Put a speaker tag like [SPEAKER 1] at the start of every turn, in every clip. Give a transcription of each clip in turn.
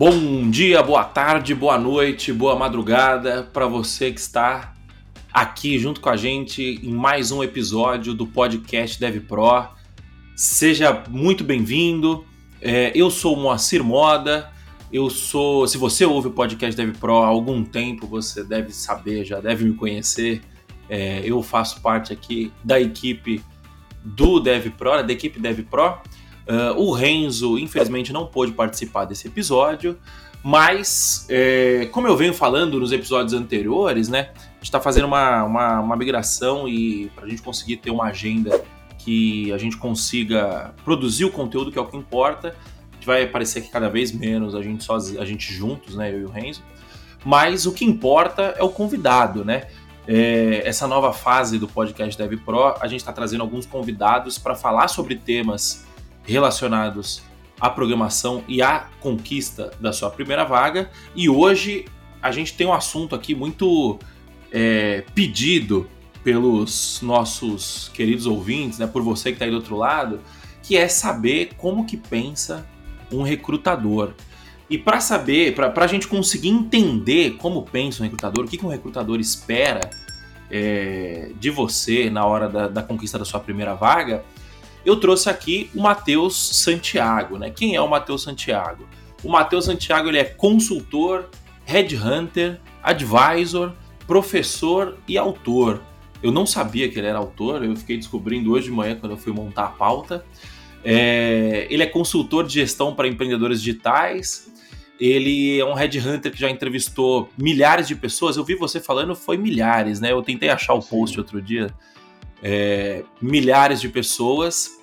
[SPEAKER 1] Bom dia, boa tarde, boa noite, boa madrugada para você que está aqui junto com a gente em mais um episódio do podcast Dev Pro. Seja muito bem-vindo. É, eu sou o Moacir Moda. Eu sou. Se você ouve o podcast Dev Pro há algum tempo, você deve saber, já deve me conhecer. É, eu faço parte aqui da equipe do Dev Pro, da equipe Dev Pro. Uh, o Renzo, infelizmente, não pôde participar desse episódio, mas, é, como eu venho falando nos episódios anteriores, né, a gente está fazendo uma, uma, uma, migração e para a gente conseguir ter uma agenda que a gente consiga produzir o conteúdo, que é o que importa, a gente vai aparecer aqui cada vez menos, a gente, só, a gente juntos, né, eu e o Renzo, mas o que importa é o convidado, né? É, essa nova fase do podcast Dev Pro, a gente está trazendo alguns convidados para falar sobre temas relacionados à programação e à conquista da sua primeira vaga. E hoje a gente tem um assunto aqui muito é, pedido pelos nossos queridos ouvintes, né, por você que está aí do outro lado, que é saber como que pensa um recrutador. E para saber, para a gente conseguir entender como pensa um recrutador, o que, que um recrutador espera é, de você na hora da, da conquista da sua primeira vaga, eu trouxe aqui o Matheus Santiago. Né? Quem é o Matheus Santiago? O Matheus Santiago ele é consultor, headhunter, advisor, professor e autor. Eu não sabia que ele era autor, eu fiquei descobrindo hoje de manhã quando eu fui montar a pauta. É, ele é consultor de gestão para empreendedores digitais. Ele é um headhunter que já entrevistou milhares de pessoas. Eu vi você falando, foi milhares, né? Eu tentei achar o post outro dia é, milhares de pessoas.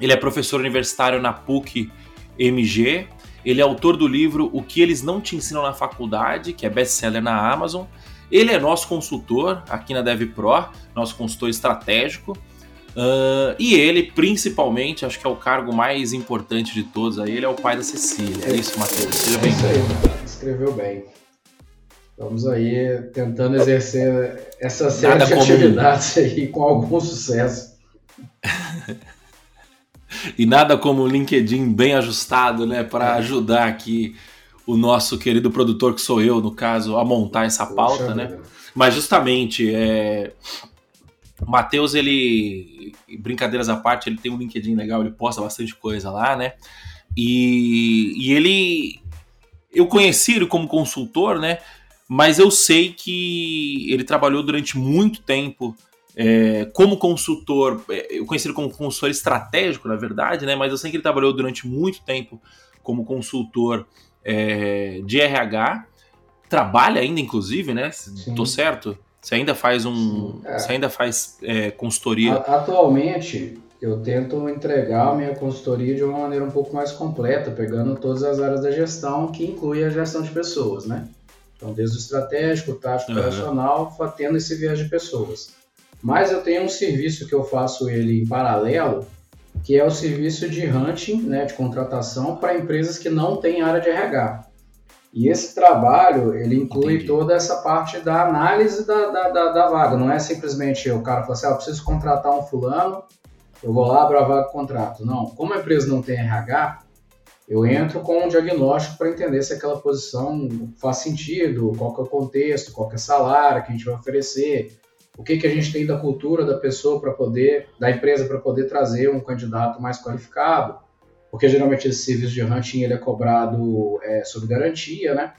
[SPEAKER 1] Ele é professor universitário na PUC MG. Ele é autor do livro O que eles não te ensinam na faculdade, que é best-seller na Amazon. Ele é nosso consultor aqui na DevPro, nosso consultor estratégico. Uh, e ele, principalmente, acho que é o cargo mais importante de todos aí, ele é o pai da Cecília. É isso, Matheus. Seja bem-vindo. É isso
[SPEAKER 2] aí, escreveu bem. Vamos aí tentando exercer essa série Nada de atividades aí com algum sucesso.
[SPEAKER 1] e nada como o LinkedIn bem ajustado, né, para é. ajudar aqui o nosso querido produtor, que sou eu, no caso, a montar essa pauta, Poxa, né? Mas justamente, é... o Matheus, ele, brincadeiras à parte, ele tem um LinkedIn legal, ele posta bastante coisa lá, né? E, e ele, eu conheci ele como consultor, né? Mas eu sei que ele trabalhou durante muito tempo é, como consultor, é, eu conheci ele como consultor estratégico, na verdade, né? Mas eu sei que ele trabalhou durante muito tempo como consultor é, de RH, trabalha ainda, inclusive, né? Sim. Tô certo? Você ainda faz um, é. você ainda faz é, consultoria?
[SPEAKER 2] Atualmente, eu tento entregar a minha consultoria de uma maneira um pouco mais completa, pegando todas as áreas da gestão, que inclui a gestão de pessoas, né? Então, desde o estratégico, o tático, uhum. operacional, tendo esse viés de pessoas. Mas eu tenho um serviço que eu faço ele em paralelo, que é o serviço de hunting, né, de contratação para empresas que não têm área de RH. E esse trabalho, ele inclui Entendi. toda essa parte da análise da, da, da, da, vaga. Não é simplesmente o cara falar assim, ah, eu preciso contratar um fulano, eu vou lá, abro a vaga contrato. Não, como a empresa não tem RH, eu entro com um diagnóstico para entender se aquela posição faz sentido, qual que é o contexto, qual que é o salário que a gente vai oferecer, o que, que a gente tem da cultura da pessoa para poder, da empresa para poder trazer um candidato mais qualificado, porque geralmente esse serviço de hunting ele é cobrado é, sob garantia, né?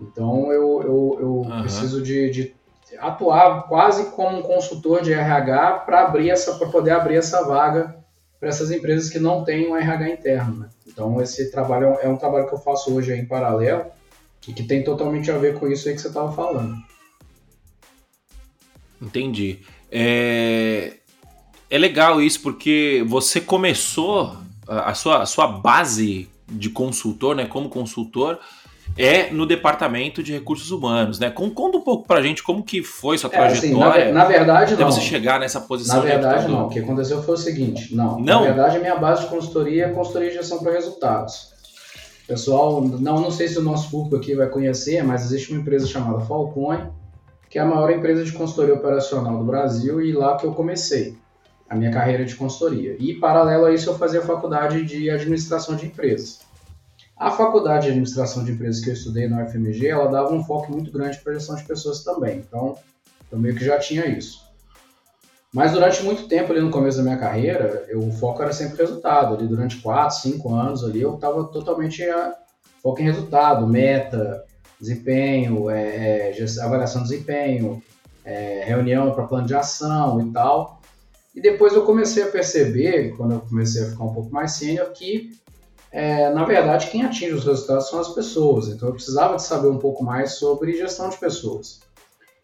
[SPEAKER 2] Então eu, eu, eu uhum. preciso de, de, atuar quase como um consultor de RH para abrir essa, para poder abrir essa vaga para essas empresas que não têm um RH interno. Né? Então, esse trabalho é um trabalho que eu faço hoje em paralelo e que tem totalmente a ver com isso aí que você estava falando.
[SPEAKER 1] Entendi. É... é legal isso porque você começou a sua, a sua base de consultor, né, como consultor, é no departamento de recursos humanos, né? Conta um pouco pra gente como que foi sua trajetória.
[SPEAKER 2] É, assim, na, na, verdade,
[SPEAKER 1] até
[SPEAKER 2] não.
[SPEAKER 1] você chegar nessa posição.
[SPEAKER 2] Na verdade, não. O que aconteceu foi o seguinte, não. não. Na verdade, a minha base de consultoria é consultoria de gestão para resultados. Pessoal, não, não sei se o nosso público aqui vai conhecer, mas existe uma empresa chamada Falcone, que é a maior empresa de consultoria operacional do Brasil e lá que eu comecei a minha carreira de consultoria. E paralelo a isso, eu fazia faculdade de administração de empresas. A faculdade de administração de empresas que eu estudei na UFMG, ela dava um foco muito grande para gestão de pessoas também. Então, eu meio que já tinha isso. Mas durante muito tempo ali no começo da minha carreira, eu, o foco era sempre resultado. Ali durante 4, 5 anos ali, eu estava totalmente a, foco em resultado, meta, desempenho, é, é, avaliação de desempenho, é, reunião para plano de ação e tal. E depois eu comecei a perceber, quando eu comecei a ficar um pouco mais sênior, que é, na verdade quem atinge os resultados são as pessoas. Então eu precisava de saber um pouco mais sobre gestão de pessoas.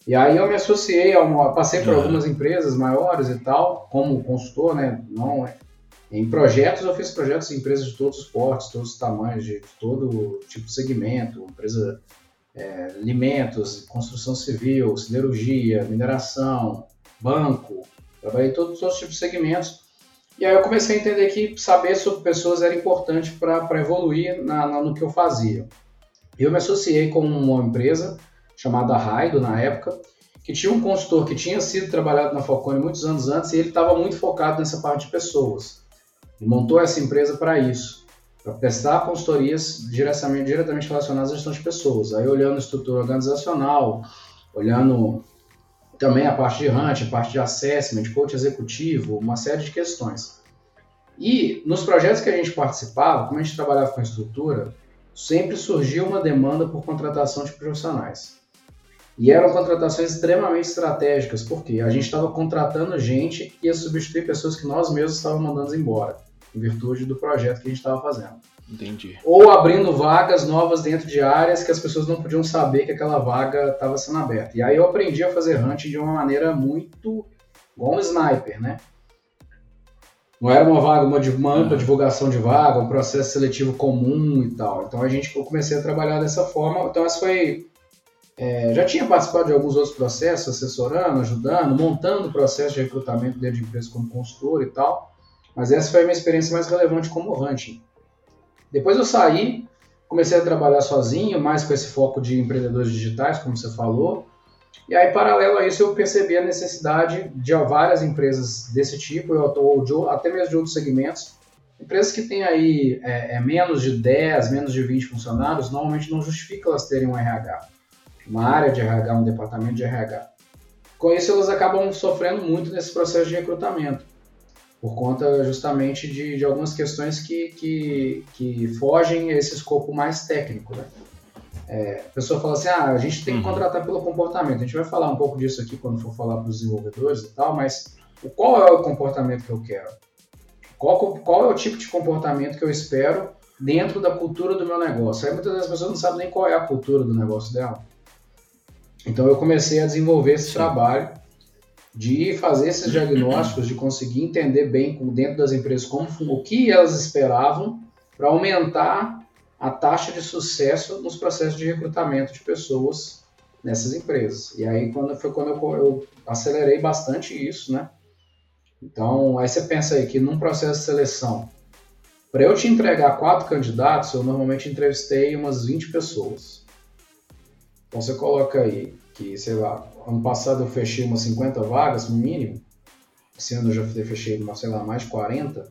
[SPEAKER 2] E aí eu me associei, a uma, passei por algumas empresas maiores e tal, como consultor, né? Não é, em projetos, eu fiz projetos em empresas de todos os portes, todos os tamanhos, de todo tipo de segmento, empresa é, alimentos, construção civil, siderurgia, mineração, banco, trabalhei em todos os tipos de segmentos. E aí eu comecei a entender que saber sobre pessoas era importante para evoluir na, na, no que eu fazia. Eu me associei com uma empresa chamada Raido na época, que tinha um consultor que tinha sido trabalhado na Falcone muitos anos antes e ele estava muito focado nessa parte de pessoas. E montou essa empresa para isso, para prestar consultorias diretamente, diretamente relacionadas à gestão de pessoas. Aí olhando estrutura organizacional, olhando também a parte de hunt, a parte de assessment, coach executivo, uma série de questões. E nos projetos que a gente participava, como a gente trabalhava com estrutura, sempre surgia uma demanda por contratação de profissionais. E eram contratações extremamente estratégicas, porque a gente estava contratando gente que ia substituir pessoas que nós mesmos estávamos mandando embora, em virtude do projeto que a gente estava fazendo.
[SPEAKER 1] Entendi.
[SPEAKER 2] Ou abrindo vagas novas dentro de áreas que as pessoas não podiam saber que aquela vaga estava sendo aberta. E aí eu aprendi a fazer hunt de uma maneira muito igual um sniper, né? Não era uma vaga, uma, uma ampla divulgação de vaga, um processo seletivo comum e tal. Então a gente, eu comecei a trabalhar dessa forma. Então essa foi é, já tinha participado de alguns outros processos, assessorando, ajudando, montando o processo de recrutamento dentro de empresas como consultor e tal, mas essa foi a minha experiência mais relevante como hunting. Depois eu saí, comecei a trabalhar sozinho, mais com esse foco de empreendedores digitais, como você falou, e aí, paralelo a isso, eu percebi a necessidade de várias empresas desse tipo, ou de, até mesmo de outros segmentos, empresas que têm aí é, é, menos de 10, menos de 20 funcionários, normalmente não justifica elas terem um RH uma área de RH, um departamento de RH. Com isso, elas acabam sofrendo muito nesse processo de recrutamento, por conta justamente de, de algumas questões que, que, que fogem a esse escopo mais técnico. Né? É, a pessoa fala assim: ah, a gente tem que uhum. contratar pelo comportamento. A gente vai falar um pouco disso aqui quando for falar para os desenvolvedores e tal, mas qual é o comportamento que eu quero? Qual, qual é o tipo de comportamento que eu espero dentro da cultura do meu negócio? Aí muitas vezes as pessoas não sabem nem qual é a cultura do negócio dela. Então eu comecei a desenvolver esse Sim. trabalho de fazer esses diagnósticos, de conseguir entender bem dentro das empresas como o que elas esperavam para aumentar a taxa de sucesso nos processos de recrutamento de pessoas nessas empresas. E aí quando foi quando eu, eu acelerei bastante isso, né? Então aí você pensa aí que num processo de seleção, para eu te entregar quatro candidatos, eu normalmente entrevistei umas 20 pessoas. Então você coloca aí que, sei lá, ano passado eu fechei umas 50 vagas no mínimo, esse ano eu já fechei, sei lá, mais de 40.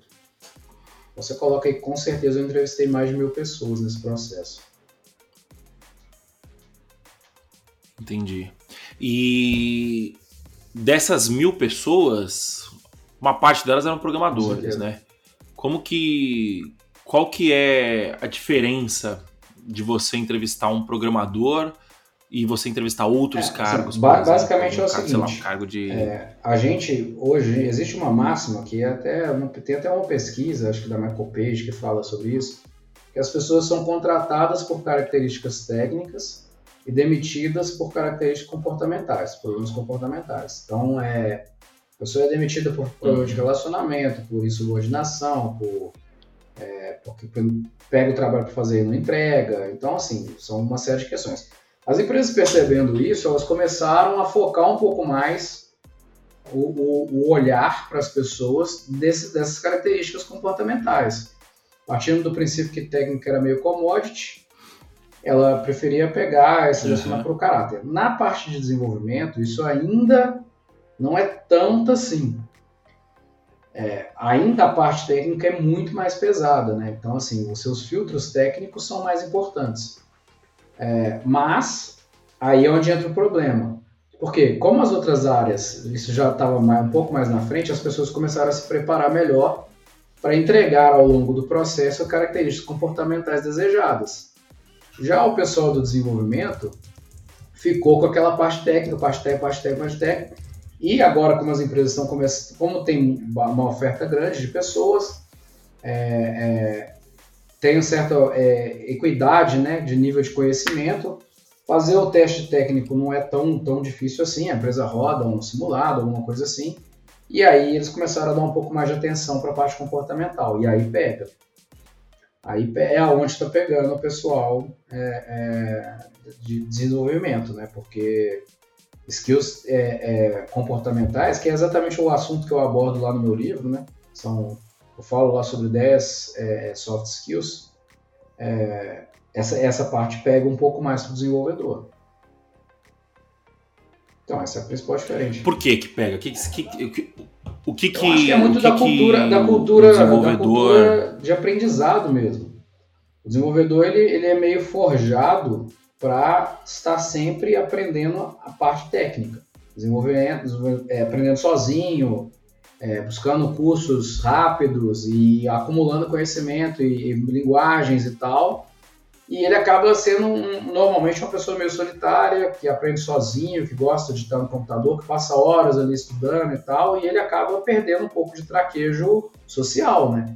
[SPEAKER 2] Você coloca aí com certeza eu entrevistei mais de mil pessoas nesse processo.
[SPEAKER 1] Entendi. E dessas mil pessoas, uma parte delas eram programadores, né? Como que. Qual que é a diferença de você entrevistar um programador e você entrevistar outros é, cargos.
[SPEAKER 2] Ba basicamente exemplo, é o seguinte,
[SPEAKER 1] lá, um cargo de...
[SPEAKER 2] É, a gente, hoje, existe uma máxima que é até, tem até uma pesquisa, acho que da Michael Page, que fala sobre isso, que as pessoas são contratadas por características técnicas e demitidas por características comportamentais, problemas comportamentais. Então, é, a pessoa é demitida por problema de uhum. relacionamento, por insubordinação, por é, porque pega o trabalho para fazer e não entrega. Então, assim, são uma série de questões. As empresas percebendo isso, elas começaram a focar um pouco mais o, o, o olhar para as pessoas desse, dessas características comportamentais. Partindo do princípio que técnica era meio commodity, ela preferia pegar e selecionar uhum. para o caráter. Na parte de desenvolvimento, isso ainda não é tanto assim. é, ainda a parte técnica é muito mais pesada, né? Então, assim, os seus filtros técnicos são mais importantes. É, mas, aí é onde entra o problema. Porque, como as outras áreas, isso já estava um pouco mais na frente, as pessoas começaram a se preparar melhor para entregar ao longo do processo características comportamentais desejadas. Já o pessoal do desenvolvimento ficou com aquela parte técnica, parte técnica, parte técnica, parte técnica, e agora, como as empresas estão começando, como tem uma oferta grande de pessoas, é, é, uma certa é, equidade né, de nível de conhecimento, fazer o teste técnico não é tão, tão difícil assim, a empresa roda um simulado, alguma coisa assim, e aí eles começaram a dar um pouco mais de atenção para a parte comportamental, e aí pega. Aí é aonde está pegando o pessoal é, é, de desenvolvimento, né? Porque skills é, é, comportamentais, que é exatamente o assunto que eu abordo lá no meu livro, né? São, eu falo lá sobre 10 é, soft skills. É, essa, essa parte pega um pouco mais para o desenvolvedor. Então, essa é a principal diferença.
[SPEAKER 1] Por que que pega? O que que, o que, que,
[SPEAKER 2] eu acho que é muito da cultura, da cultura, da cultura de aprendizado mesmo. O desenvolvedor ele, ele é meio forjado para estar sempre aprendendo a parte técnica, desenvolvendo, é, aprendendo sozinho, é, buscando cursos rápidos e acumulando conhecimento e, e, linguagens e tal. E ele acaba sendo um, normalmente uma pessoa meio solitária, que aprende sozinho, que gosta de estar no computador, que passa horas ali estudando e tal, e ele acaba perdendo um pouco de traquejo social, né?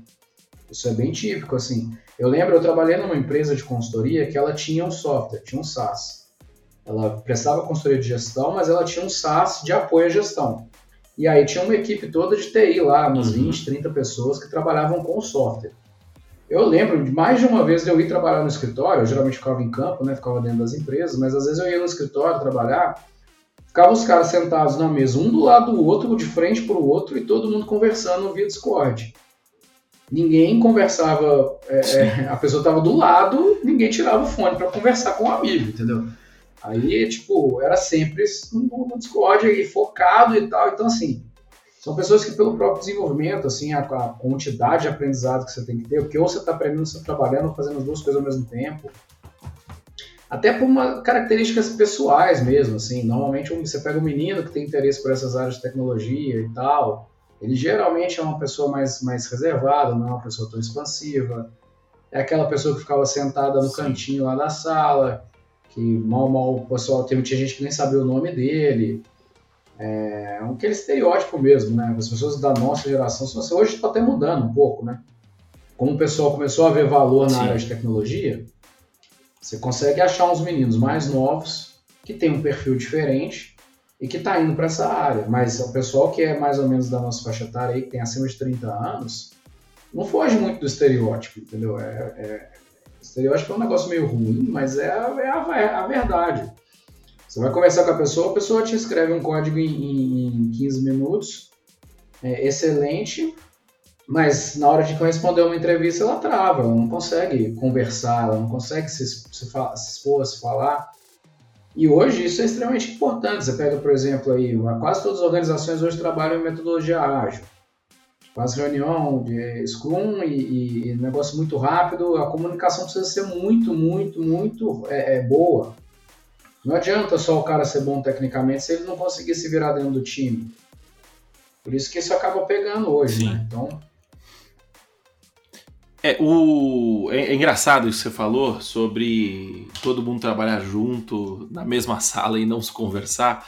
[SPEAKER 2] Isso é bem típico, assim. Eu lembro, eu trabalhei numa empresa de consultoria que ela tinha um software, tinha um SaaS. Ela prestava consultoria de gestão, mas ela tinha um SaaS de apoio à gestão. E aí tinha uma equipe toda de TI lá, umas uhum. 20, 30 pessoas que trabalhavam com o software. Eu lembro de mais de uma vez de eu ir trabalhar no escritório, eu geralmente ficava em campo, né, ficava dentro das empresas, mas às vezes eu ia no escritório trabalhar, ficavam os caras sentados na mesa, um do lado do outro, de frente para o outro, e todo mundo conversando via Discord ninguém conversava, é, é a pessoa estava do lado, ninguém tirava o fone para conversar com o um amigo, entendeu? Aí, tipo, era sempre no, no Discord aí, focado e tal. Então, assim, são pessoas que, pelo próprio desenvolvimento, assim, a, a quantidade de aprendizado que você tem que ter, porque ou você está aprendendo, você está trabalhando, fazendo as duas coisas ao mesmo tempo. Até por uma, características pessoais mesmo, assim. Normalmente você pega um menino que tem interesse por essas áreas de tecnologia e tal, ele geralmente é uma pessoa mais, mais reservada, não é uma pessoa tão expansiva. É aquela pessoa que ficava sentada no Sim. cantinho lá da sala, que mal, mal o pessoal tinha gente que nem sabia o nome dele. É aquele estereótipo mesmo, né? As pessoas da nossa geração, hoje está até mudando um pouco, né? Como o pessoal começou a ver valor na Sim. área de tecnologia, você consegue achar uns meninos mais novos que têm um perfil diferente e que está indo para essa área. Mas o pessoal que é mais ou menos da nossa faixa etária, aí, que tem acima de 30 anos, não foge muito do estereótipo, entendeu? É, é, estereótipo é um negócio meio ruim, mas é, a, é a, é a verdade. Você vai conversar com a pessoa, a pessoa te escreve um código em, em, em 15 minutos, é excelente, mas na hora de responder uma entrevista ela trava, ela não consegue conversar, ela não consegue se, se, se expor, se falar. E hoje isso é extremamente importante. Você pega, por exemplo, aí, quase todas as organizações hoje trabalham em metodologia ágil. Faz reunião de Scrum e, e, negócio muito rápido, a comunicação precisa ser muito, muito, muito é, é, boa. Não adianta só o cara ser bom tecnicamente se ele não conseguir se virar dentro do time. Por isso que isso acaba pegando hoje, né? Então,
[SPEAKER 1] é, o... É, é, engraçado isso que você falou sobre todo mundo trabalhar junto na mesma sala e não se conversar.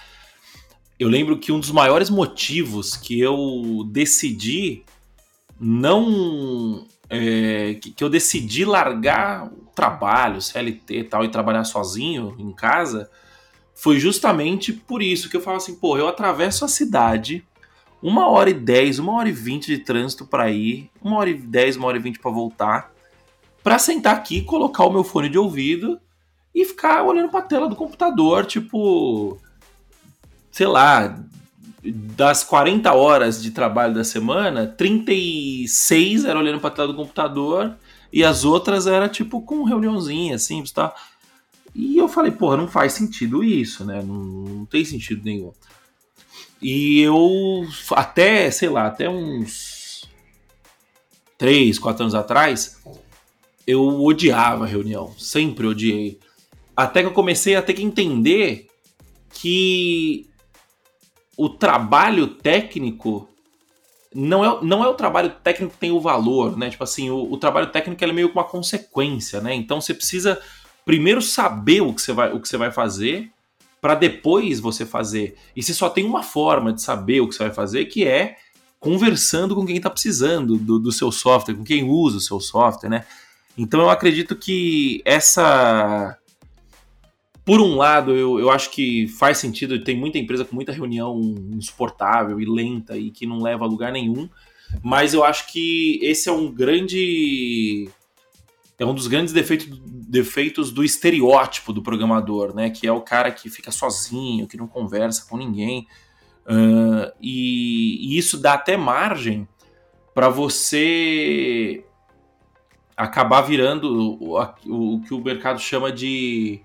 [SPEAKER 1] Eu lembro que um dos maiores motivos que eu decidi não. É, que, que eu decidi largar o trabalho, CLT e tal, e trabalhar sozinho em casa, foi justamente por isso que eu falo assim, pô, eu atravesso a cidade uma hora e dez, uma hora e vinte de trânsito para ir, uma hora e dez, uma hora e vinte para voltar, para sentar aqui, colocar o meu fone de ouvido e ficar olhando para a tela do computador, tipo, sei lá, das 40 horas de trabalho da semana, 36 era olhando para tela do computador e as outras era tipo com reuniãozinha assim, tá? E eu falei, porra, não faz sentido isso, né? Não, não tem sentido nenhum. E eu até, sei lá, até uns três, quatro anos atrás, eu odiava reunião, sempre odiei. Até que eu comecei a ter que entender que o trabalho técnico não é, não é o trabalho técnico que tem o valor, né? Tipo assim, o, o trabalho técnico é meio que uma consequência, né? Então você precisa primeiro saber o que você vai, o que você vai fazer para depois você fazer. E você só tem uma forma de saber o que você vai fazer, que é conversando com quem está precisando do, do seu software, com quem usa o seu software, né? Então eu acredito que essa. Por um lado, eu, eu acho que faz sentido, tem muita empresa com muita reunião insuportável e lenta e que não leva a lugar nenhum, mas eu acho que esse é um grande. É um dos grandes defeitos, defeitos do estereótipo do programador, né? Que é o cara que fica sozinho, que não conversa com ninguém. Uh, e, e, isso dá até margem para você acabar virando o, o, o, que o mercado chama de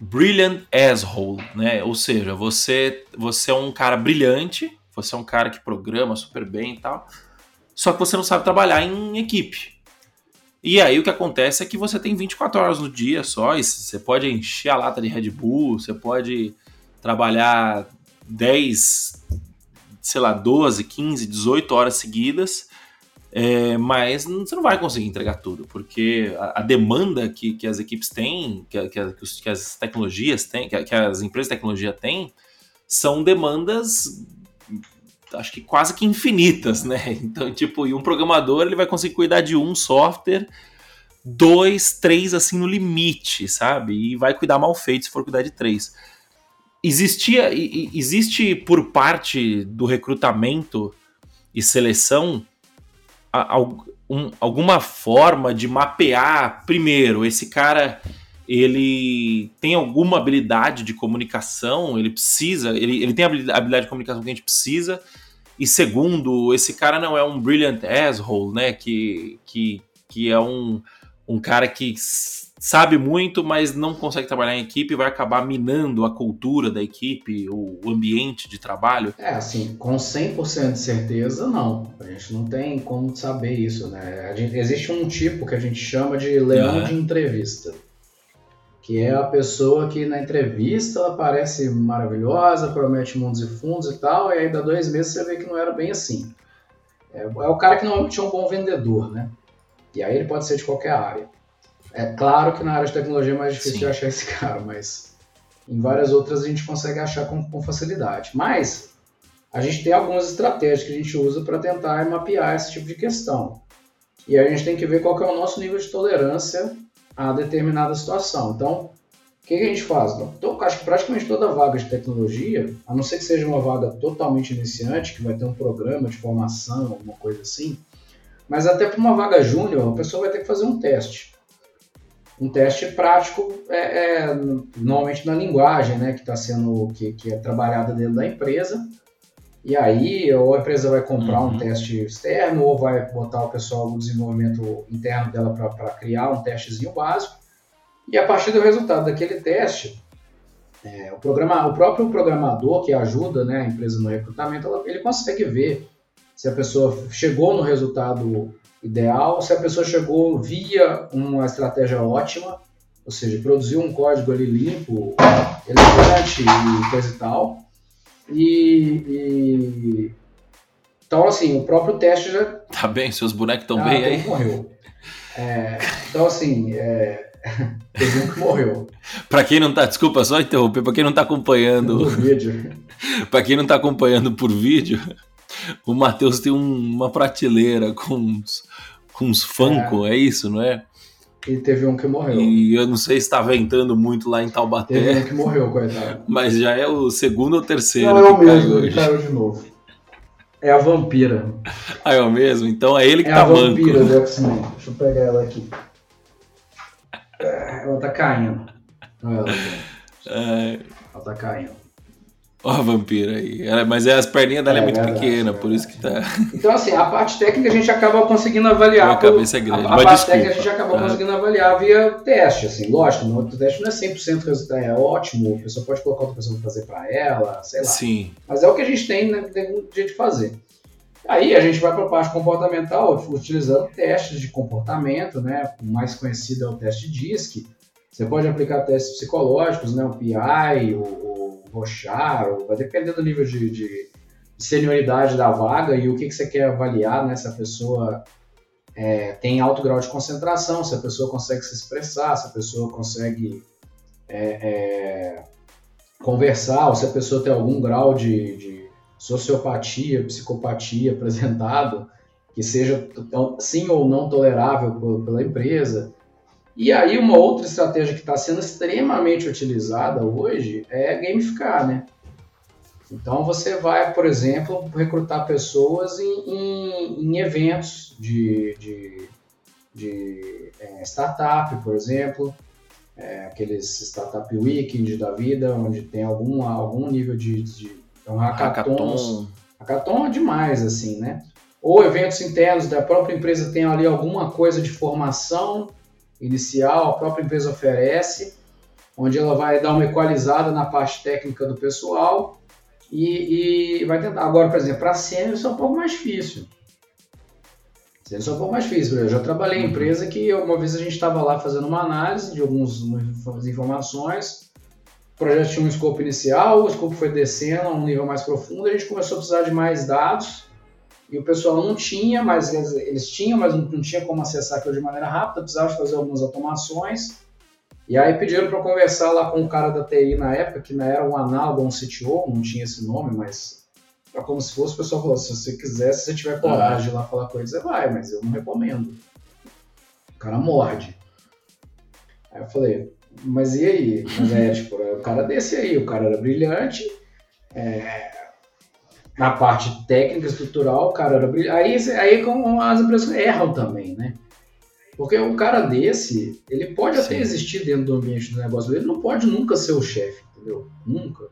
[SPEAKER 1] brilliant asshole, né? Ou seja, você, você é um cara brilhante, você é um cara que programa super bem e tal, só que você não sabe trabalhar em equipe. E aí o que acontece é que você tem 24 horas no dia só, e você pode encher a lata de Red Bull, você pode trabalhar 10, sei lá, 12, 15, 18 horas seguidas, é, mas você não vai conseguir entregar tudo, porque a, a demanda que, que, as equipes têm, que, que, que as tecnologias têm, que, as empresas de tecnologia têm, são demandas acho que quase que infinitas, né? Então, tipo, e um programador ele vai conseguir cuidar de um software, dois, três assim no limite, sabe? E vai cuidar mal feito se for cuidar de três existia existe por parte do recrutamento e seleção alguma forma de mapear primeiro. Esse cara ele tem alguma habilidade de comunicação? Ele precisa ele, ele tem a habilidade de comunicação que a gente precisa? E segundo esse cara não é um brilliant asshole né? Que que, que é um, um cara que sabe muito, mas não consegue trabalhar em equipe, vai acabar minando a cultura da equipe, o ambiente de trabalho?
[SPEAKER 2] É, assim, com 100% de certeza, não. A gente não tem como saber isso, né? Gente, existe um tipo que a gente chama de leão de entrevista. Que é a pessoa que na entrevista ela parece maravilhosa, promete mundos e fundos e tal, e aí dá dois meses você vê que não era bem assim. É, é o cara que normalmente é um bom vendedor, né? E aí ele pode ser de qualquer área. É claro que na área de tecnologia é mais difícil Sim. de achar esse cara, mas em várias outras a gente consegue achar com, com facilidade. Mas a gente tem algumas estratégias que a gente usa para tentar mapear esse tipo de questão. E aí a gente tem que ver qual que é o nosso nível de tolerância a determinada situação. Então, o que, que, a gente faz? Então, acho que praticamente toda vaga de tecnologia, a não ser que seja uma vaga totalmente iniciante, que vai ter um programa de formação, alguma coisa assim, mas até para uma vaga júnior, a pessoa vai ter que fazer um teste um teste prático é, é, normalmente na linguagem, né, que está sendo que, que, é trabalhada dentro da empresa. E aí, ou a empresa vai comprar uhum. um teste externo, ou vai botar o pessoal no desenvolvimento interno dela para criar um testezinho básico. E a partir do resultado daquele teste, é, o, programa, o próprio programador que ajuda né, a empresa no recrutamento, ela, ele consegue ver se a pessoa chegou no resultado ideal se a pessoa chegou via uma estratégia ótima, ou seja, produziu um código ali limpo, elegante e coisa e tal. E, e, então assim, o próprio teste já
[SPEAKER 1] tá bem, seus bonecos estão ah, bem aí.
[SPEAKER 2] Morreu. É, então assim, é, teve um que morreu.
[SPEAKER 1] para quem não tá, desculpa só interromper, para quem não tá acompanhando, para quem não tá acompanhando por vídeo, o Matheus tem um, uma prateleira com uns, com uns Funko, é. é. isso, não é?
[SPEAKER 2] E teve um que morreu.
[SPEAKER 1] E eu não sei se está ventando muito lá em Taubaté.
[SPEAKER 2] Teve um que morreu, coitado.
[SPEAKER 1] Mas já é o segundo ou terceiro
[SPEAKER 2] não, é o mesmo, caiu, caiu de novo. É a vampira.
[SPEAKER 1] Ah, é o mesmo? Então é ele que
[SPEAKER 2] é
[SPEAKER 1] tá
[SPEAKER 2] manco. É a vampira do X-Men. Deixa eu pegar ela aqui. É, ela tá caindo. Não, ela, é... ela tá caindo.
[SPEAKER 1] Ó a vampira aí. Ela, mas é, as perninhas dela é, é muito verdade, pequena, é por isso que tá.
[SPEAKER 2] Então, assim, a parte técnica a gente acaba conseguindo avaliar.
[SPEAKER 1] A cabeça é grande. A,
[SPEAKER 2] a parte desculpa. técnica a gente acaba conseguindo avaliar via teste, assim, lógico. No outro teste não é 100% resultado, é ótimo. A pessoa pode colocar outra pessoa para fazer para ela, sei lá.
[SPEAKER 1] Sim.
[SPEAKER 2] Mas é o que a gente tem, né, tem um dia de fazer. Aí a gente vai para a parte comportamental, utilizando testes de comportamento, né? O mais conhecido é o teste DISC. Você pode aplicar testes psicológicos, né? O PI, o, o Rochar, vai depender do nível de, de, senioridade da vaga e o que, que você quer avaliar, né? Se a pessoa é, tem alto grau de concentração, se a pessoa consegue se expressar, se a pessoa consegue é, é, conversar, ou se a pessoa tem algum grau de, de sociopatia, psicopatia apresentado, que seja sim ou não tolerável pela empresa. E aí uma outra estratégia que está sendo extremamente utilizada hoje é gamificar, né? Então você vai, por exemplo, recrutar pessoas em, em, em eventos de, de, de é, startup, por exemplo, é, aqueles startup weekend da vida, onde tem algum, algum nível de, de então, hackathons. Hackathon é demais, assim, né? Ou eventos internos da própria empresa tem ali alguma coisa de formação inicial, a própria empresa oferece, onde ela vai dar uma equalizada na parte técnica do pessoal e, e vai tentar. Agora, por exemplo, para sênior isso é um pouco mais difícil. Isso é um pouco mais difícil. Eu já trabalhei em uhum. empresa que uma vez a gente estava lá fazendo uma análise de algumas informações o projeto tinha um escopo inicial, o escopo foi descendo a um nível mais profundo, a gente começou a precisar de mais dados e o pessoal não tinha, mas eles, eles tinham, mas não, não, tinha como acessar aquilo de maneira rápida, precisava fazer algumas automações. E aí pediram para conversar lá com o cara da TI na época, que não era um análogo a um CTO, não tinha esse nome, mas era como se fosse, o pessoal falou, se você quiser, se você tiver coragem de lá falar com ele, você vai, mas eu não recomendo. O cara morde. Aí eu falei, mas e aí? Mas é, tipo, o cara desse aí, o cara era brilhante, é, na parte técnica, estrutural, o cara era brilhante. Aí, aí como as empresas erram também, né? Porque um cara desse, ele pode Sim. até existir dentro do ambiente do negócio, ele não pode nunca ser o chefe, entendeu? Nunca.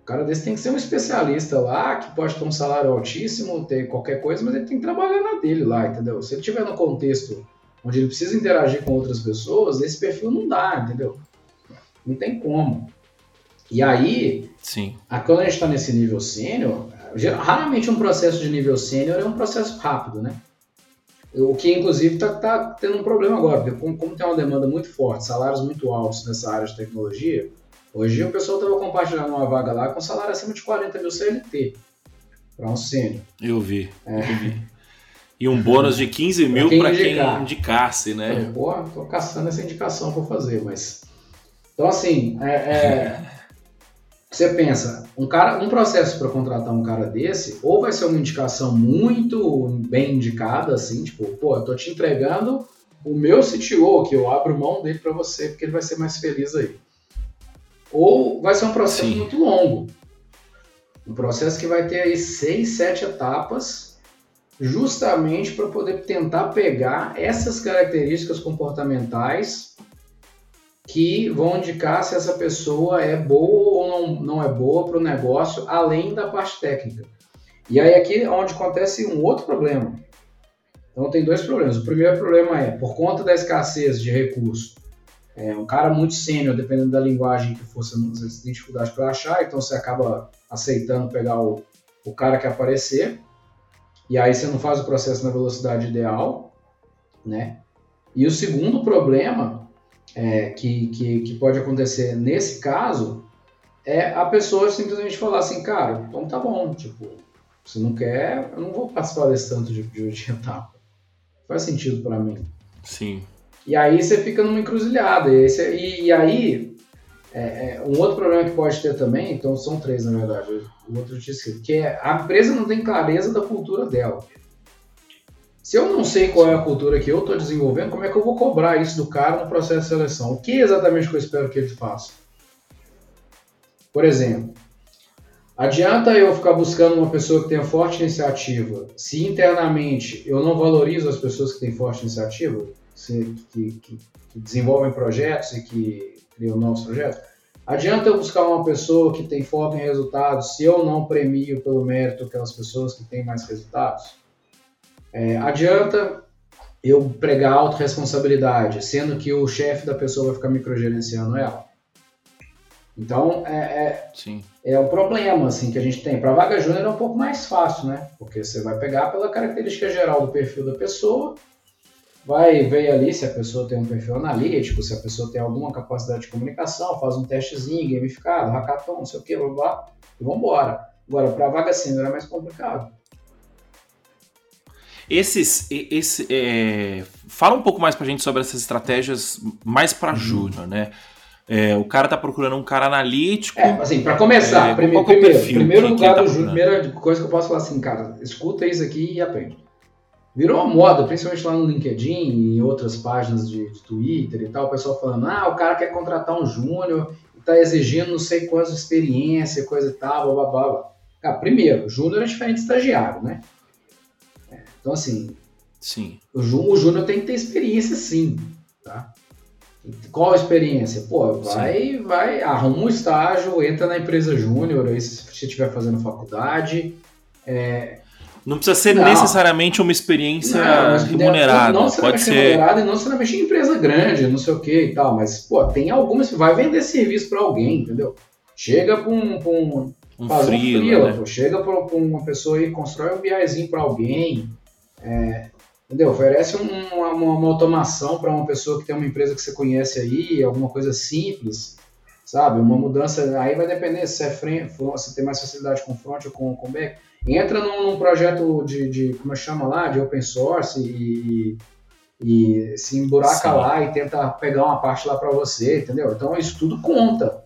[SPEAKER 2] O cara desse tem que ser um especialista lá, que pode ter um salário altíssimo, ter qualquer coisa, mas ele tem que trabalhar na dele lá, entendeu? Se ele tiver no contexto onde ele precisa interagir com outras pessoas, esse perfil não dá, entendeu? Não tem como. E aí,
[SPEAKER 1] Sim.
[SPEAKER 2] quando a gente está nesse nível sênior, raramente um processo de nível sênior é um processo rápido, né? O que, inclusive, está tá tendo um problema agora, porque como, como, tem uma demanda muito forte, salários muito altos nessa área de tecnologia, hoje o pessoal estava compartilhando uma vaga lá com salário acima de 40 mil CLT para um sênior.
[SPEAKER 1] Eu vi, é. eu vi. E um bônus de 15 mil para quem, quem indicasse, né?
[SPEAKER 2] Pô, tô caçando essa indicação para fazer, mas. Então, assim, é, é... você pensa, um, cara, um processo para contratar um cara desse, ou vai ser uma indicação muito bem indicada, assim, tipo, pô, eu tô te entregando o meu CTO, que eu abro mão dele para você, porque ele vai ser mais feliz aí. Ou vai ser um processo Sim. muito longo. Um processo que vai ter aí seis, sete etapas justamente para poder tentar pegar essas características comportamentais que vão indicar se essa pessoa é boa ou não, não é boa para o negócio, além da parte técnica. E aí aqui é onde acontece um outro problema. Então tem dois problemas. O primeiro problema é, por conta da escassez de recurso, é, um cara muito sênior, dependendo da linguagem que for, você tem dificuldade para achar, então você acaba aceitando pegar o, o cara que aparecer. E aí você não faz o processo na velocidade ideal, né? E o segundo problema é, que, que, que pode acontecer nesse caso é a pessoa simplesmente falar assim, cara, então tá bom, tipo, se não quer, eu não vou participar desse tanto de, de, de etapa. Faz sentido para mim.
[SPEAKER 1] Sim.
[SPEAKER 2] E aí você fica numa encruzilhada. E, esse, e, e aí, é, é, um outro problema que pode ter também, então são três na verdade, o outro disse que é a empresa não tem clareza da cultura dela. Se eu não sei qual é a cultura que eu estou desenvolvendo, como é que eu vou cobrar isso do cara no processo de seleção? O que exatamente que eu espero que ele faça? Por exemplo, adianta eu ficar buscando uma pessoa que tenha forte iniciativa se internamente eu não valorizo as pessoas que têm forte iniciativa, que, que, que desenvolvem projetos e que criam novos projetos? Adianta eu buscar uma pessoa que tem foco em resultados se eu não premio pelo mérito aquelas pessoas que têm mais resultados? É, adianta eu pregar autorresponsabilidade, sendo que o chefe da pessoa vai ficar microgerenciando ela? Então, é, é, é um problema assim, que a gente tem. Para vaga júnior é um pouco mais fácil, né? Porque você vai pegar pela característica geral do perfil da pessoa, vai ver ali se a pessoa tem um perfil analítico, se a pessoa tem alguma capacidade de comunicação, faz um testezinho gamificado, hackathon, não sei o que, blá, blá, e vamos embora. Agora, para vaga sênior é mais complicado.
[SPEAKER 1] Esses, esse, é, fala um pouco mais pra gente sobre essas estratégias mais para uhum. júnior, né? É, o cara tá procurando um cara analítico.
[SPEAKER 2] É, assim, para começar, é, primeiro, é primeiro, primeiro lugar tá do júnior, primeira coisa que eu posso falar assim, cara, escuta isso aqui e aprende. Virou uma moda, principalmente lá no LinkedIn e em outras páginas de, de Twitter e tal, o pessoal falando, ah, o cara quer contratar um júnior e tá exigindo não sei quantas experiência, coisa e tal, blá blá blá. Cara, primeiro, júnior é diferente de estagiário, né? É, então, assim,
[SPEAKER 1] sim.
[SPEAKER 2] o, júnior tem que ter experiência sim, tá? Qual a experiência? Pô, vai, Sim. vai, arruma um estágio, entra na empresa júnior, aí se você estiver fazendo faculdade. É...
[SPEAKER 1] Não precisa ser não. necessariamente uma experiência não, remunerada. Não, não pode ser remunerada
[SPEAKER 2] e não necessariamente em empresa grande, não sei o que e tal. Mas, pô, tem algumas que vai vender serviço para alguém, entendeu? Chega para um, pra um,
[SPEAKER 1] um frila, um né?
[SPEAKER 2] chega para uma pessoa e constrói um BIzinho para alguém. É, Entendeu? Oferece uma, uma, uma automação para uma pessoa que tem uma empresa que você conhece aí, alguma coisa simples, sabe? Uma mudança, aí vai depender se é frente, se tem mais facilidade com front ou com, com back. Entra num, num projeto de, de, como é chama lá, de open source e, e se emburaca Sim. lá e tenta pegar uma parte lá para você, entendeu? Então isso tudo conta.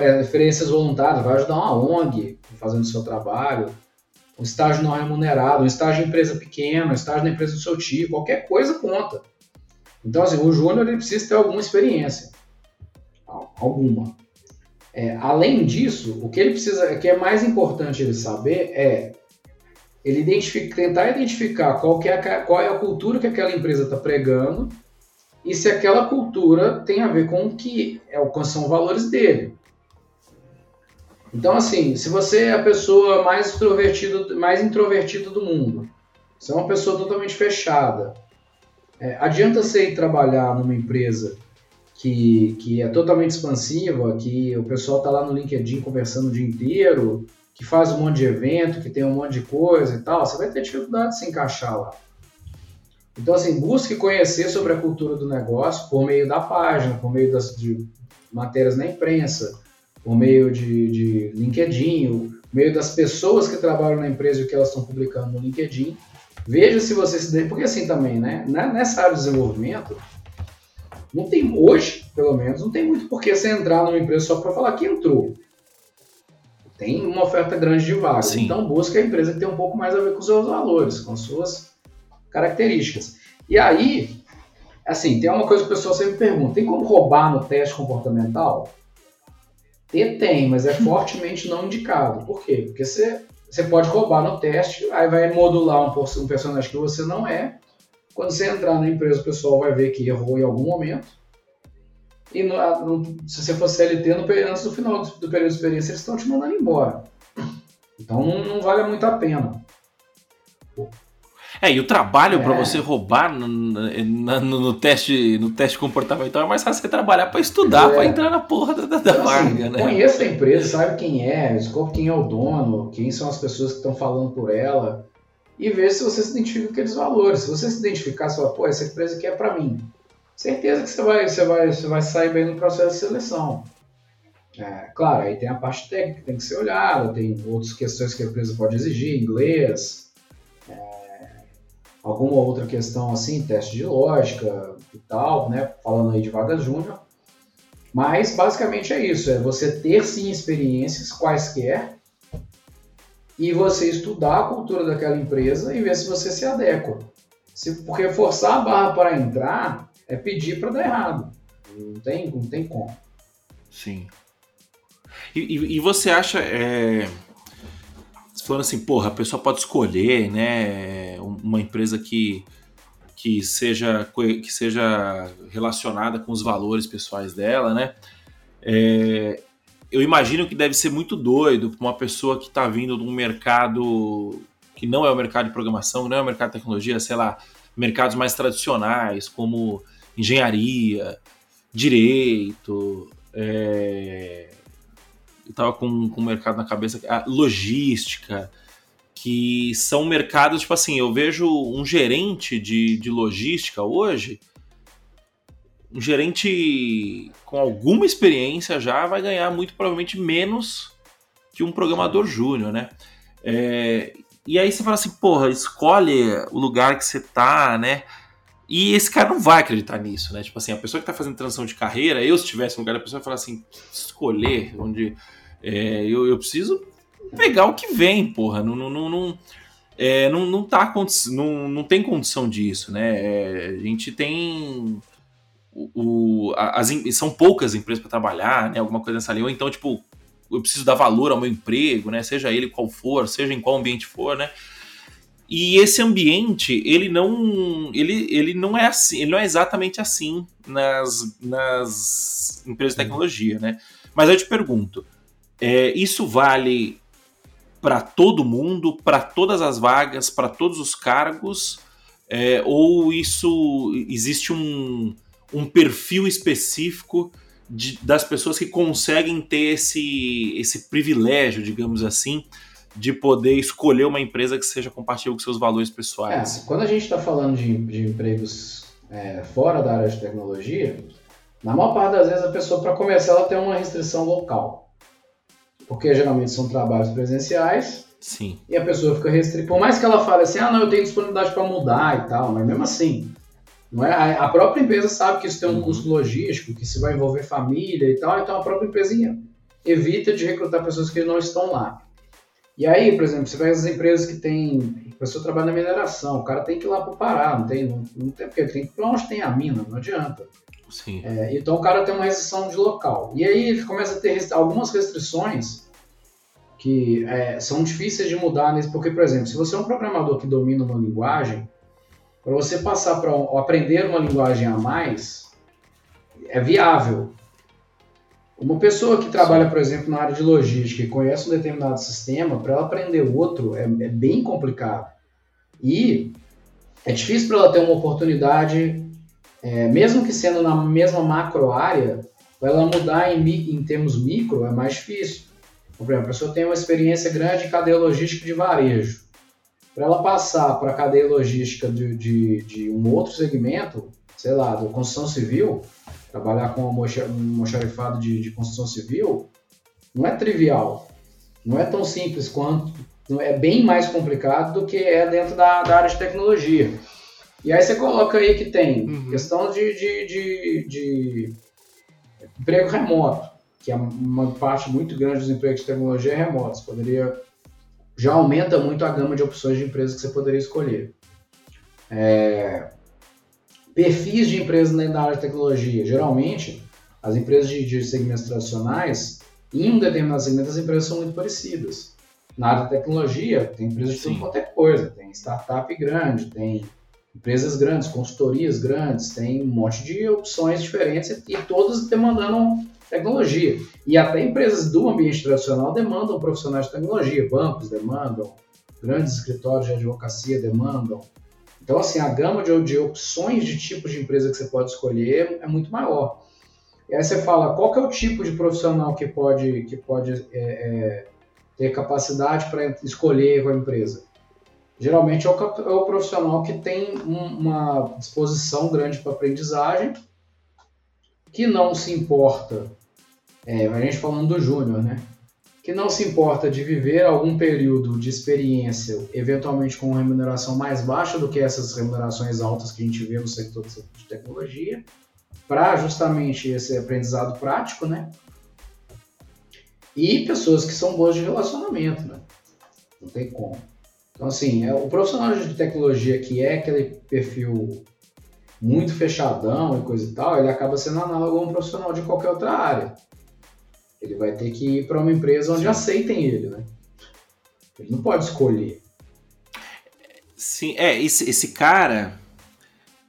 [SPEAKER 2] É, referências voluntárias, vai ajudar uma ONG fazendo o seu trabalho, um estágio não remunerado, um estágio em empresa pequena, um estágio na empresa do seu tio, qualquer coisa conta. Então, assim, o júnior ele precisa ter alguma experiência. Alguma. É, além disso, o que ele precisa, o que é mais importante ele saber é ele identifica, tentar identificar qual, é a, qual é a cultura que aquela empresa está pregando e se aquela cultura tem a ver com o que é, quais são os valores dele. Então, assim, se você é a pessoa mais extrovertida, mais introvertida do mundo, você é uma pessoa totalmente fechada, é, adianta você ir trabalhar numa empresa que, que é totalmente expansiva, que o pessoal está lá no LinkedIn conversando o dia inteiro, que faz um monte de evento, que tem um monte de coisa e tal, você vai ter dificuldade de se encaixar lá. Então, assim, busque conhecer sobre a cultura do negócio por meio da página, por meio das, de matérias na imprensa, por meio de, de LinkedIn, por meio das pessoas que trabalham na empresa e o que elas estão publicando no LinkedIn. Veja se você se porque assim também, né? Nessa área de desenvolvimento, não tem hoje, pelo menos, não tem muito por que você entrar numa empresa só para falar que entrou. Tem uma oferta grande de vagas. Sim. Então busca a empresa que tem um pouco mais a ver com os seus valores, com as suas características. E aí, assim, tem uma coisa que o pessoal sempre pergunta: tem como roubar no teste comportamental? Ter tem, mas é fortemente não indicado. Por quê? Porque você, você pode roubar no teste, aí vai modular um, um personagem que você não é. Quando você entrar na empresa, o pessoal vai ver que errou em algum momento. E no, no, se você for CLT, no, antes do final do, do, período de experiência, eles estão te mandando embora. Então não, não vale muito a pena.
[SPEAKER 1] É, e o trabalho é. para você roubar no, no, no, teste, no teste comportamental é mais fácil você trabalhar para estudar, é. para entrar na porra da, da então, vaga, assim, né?
[SPEAKER 2] Conheça a empresa, sabe quem é, descobre quem é o dono, quem são as pessoas que estão falando por ela e ver se você se identifica com aqueles valores. Se você se identificar, você fala, pô, essa empresa aqui é para mim. Certeza que você vai, você, vai, você vai sair bem no processo de seleção. É, claro, aí tem a parte técnica que tem que ser olhada, tem outras questões que a empresa pode exigir, inglês, alguma outra questão assim, teste de lógica e tal, né? Falando aí de vagas júnior. Mas basicamente é isso, é você ter sim experiências quaisquer e você estudar a cultura daquela empresa e ver se você se adequa. Se, porque forçar a barra para entrar é pedir para dar errado. Não tem, não tem como.
[SPEAKER 1] Sim. E, e, e você acha. É falando assim, porra, a pessoa pode escolher, né, uma empresa que, que, seja, que seja relacionada com os valores pessoais dela, né? É, eu imagino que deve ser muito doido para uma pessoa que está vindo de um mercado que não é o mercado de programação, não é o mercado de tecnologia, sei lá, mercados mais tradicionais como engenharia, direito, é, eu tava com, com o mercado na cabeça, a logística, que são mercados, tipo assim, eu vejo um gerente de, de logística hoje, um gerente com alguma experiência já vai ganhar muito provavelmente menos que um programador júnior, né? É, e aí você fala assim, porra, escolhe o lugar que você tá, né? E esse cara não vai acreditar nisso, né? Tipo assim, a pessoa que tá fazendo transição de carreira, eu se estivesse no lugar da pessoa, ia falar assim, escolher onde é, eu, eu preciso pegar o que vem, porra. Não, não, não, não, é, não, não, tá, não, não tem condição disso, né? É, a gente tem. O, o as, são poucas empresas para trabalhar, né? Alguma coisa nessa linha. Ou então, tipo, eu preciso dar valor ao meu emprego, né? Seja ele qual for, seja em qual ambiente for, né? E esse ambiente, ele não, ele, ele não é assim, ele não é exatamente assim nas, nas empresas de tecnologia, né? Mas eu te pergunto, é, isso vale para todo mundo, para todas as vagas, para todos os cargos, é, ou isso existe um, um perfil específico de, das pessoas que conseguem ter esse, esse privilégio, digamos assim, de poder escolher uma empresa que seja compatível com seus valores pessoais?
[SPEAKER 2] É, quando a gente está falando de, de empregos é, fora da área de tecnologia, na maior parte das vezes a pessoa, para começar, ela tem uma restrição local porque geralmente são trabalhos presenciais.
[SPEAKER 1] Sim.
[SPEAKER 2] E a pessoa fica restrita. Por mais que ela fale assim, ah, não, eu tenho disponibilidade para mudar e tal, mas mesmo assim, não é? A própria empresa sabe que isso tem um uhum. custo logístico, que isso vai envolver família e tal, então a própria empresinha evita de recrutar pessoas que não estão lá. E aí, por exemplo, você vai as empresas que tem. A pessoa trabalha na mineração, o cara tem que ir lá para o Pará, não tem, não, não tem porque tem que ir para onde tem a mina, não adianta.
[SPEAKER 1] Sim.
[SPEAKER 2] É, então o cara tem uma restrição de local. E aí começa a ter algumas restrições que é, são difíceis de mudar, nesse... porque, por exemplo, se você é um programador que domina uma linguagem, para você passar para um... aprender uma linguagem a mais, é viável. Uma pessoa que trabalha, por exemplo, na área de logística e conhece um determinado sistema, para ela aprender outro é, é bem complicado. E é difícil para ela ter uma oportunidade é, mesmo que sendo na mesma macro área, ela mudar em, em termos micro é mais difícil. Por exemplo, a pessoa tem uma experiência grande em cadeia logística de varejo. Para ela passar para a cadeia logística de, de, de, um outro segmento, sei lá, da construção civil, trabalhar com um mocharifado de, de construção civil, não é trivial. Não é tão simples quanto. É bem mais complicado do que é dentro da, da área de tecnologia. E aí você coloca aí que tem uhum. questão de, de, de, de, emprego remoto, que é uma parte muito grande dos empregos de tecnologia remotos. Poderia já aumenta muito a gama de opções de empresas que você poderia escolher. É, perfis de empresas na área de tecnologia. Geralmente, as empresas de, de segmentos tradicionais, em um determinado segmento, as empresas são muito parecidas. Na área de tecnologia, tem empresas de tudo quanto é coisa. Tem startup grande, tem empresas grandes, consultorias grandes, tem um monte de opções diferentes e todas demandando tecnologia. E até empresas do ambiente tradicional demandam profissionais de tecnologia, bancos demandam, grandes escritórios de advocacia demandam. Então, assim, a gama de, de opções de tipos de empresa que você pode escolher é muito maior. E aí você fala, qual que é o tipo de profissional que pode, que pode é, é, ter capacidade para escolher com a empresa? Geralmente é o, é o profissional que tem uma disposição grande para aprendizagem, que não se importa, é, a gente falando do júnior, né? Que não se importa de viver algum período de experiência, eventualmente com remuneração mais baixa do que essas remunerações altas que a gente vê no setor de tecnologia, para justamente esse aprendizado prático, né? E pessoas que são boas de relacionamento, né? Não tem como. Então, assim, é, o profissional de tecnologia que é aquele perfil muito fechadão e coisa e tal, ele acaba sendo análogo a um profissional de qualquer outra área. Ele vai ter que ir para uma empresa onde Sim. aceitem ele, né? Ele não pode escolher.
[SPEAKER 1] Sim, é, esse, esse cara,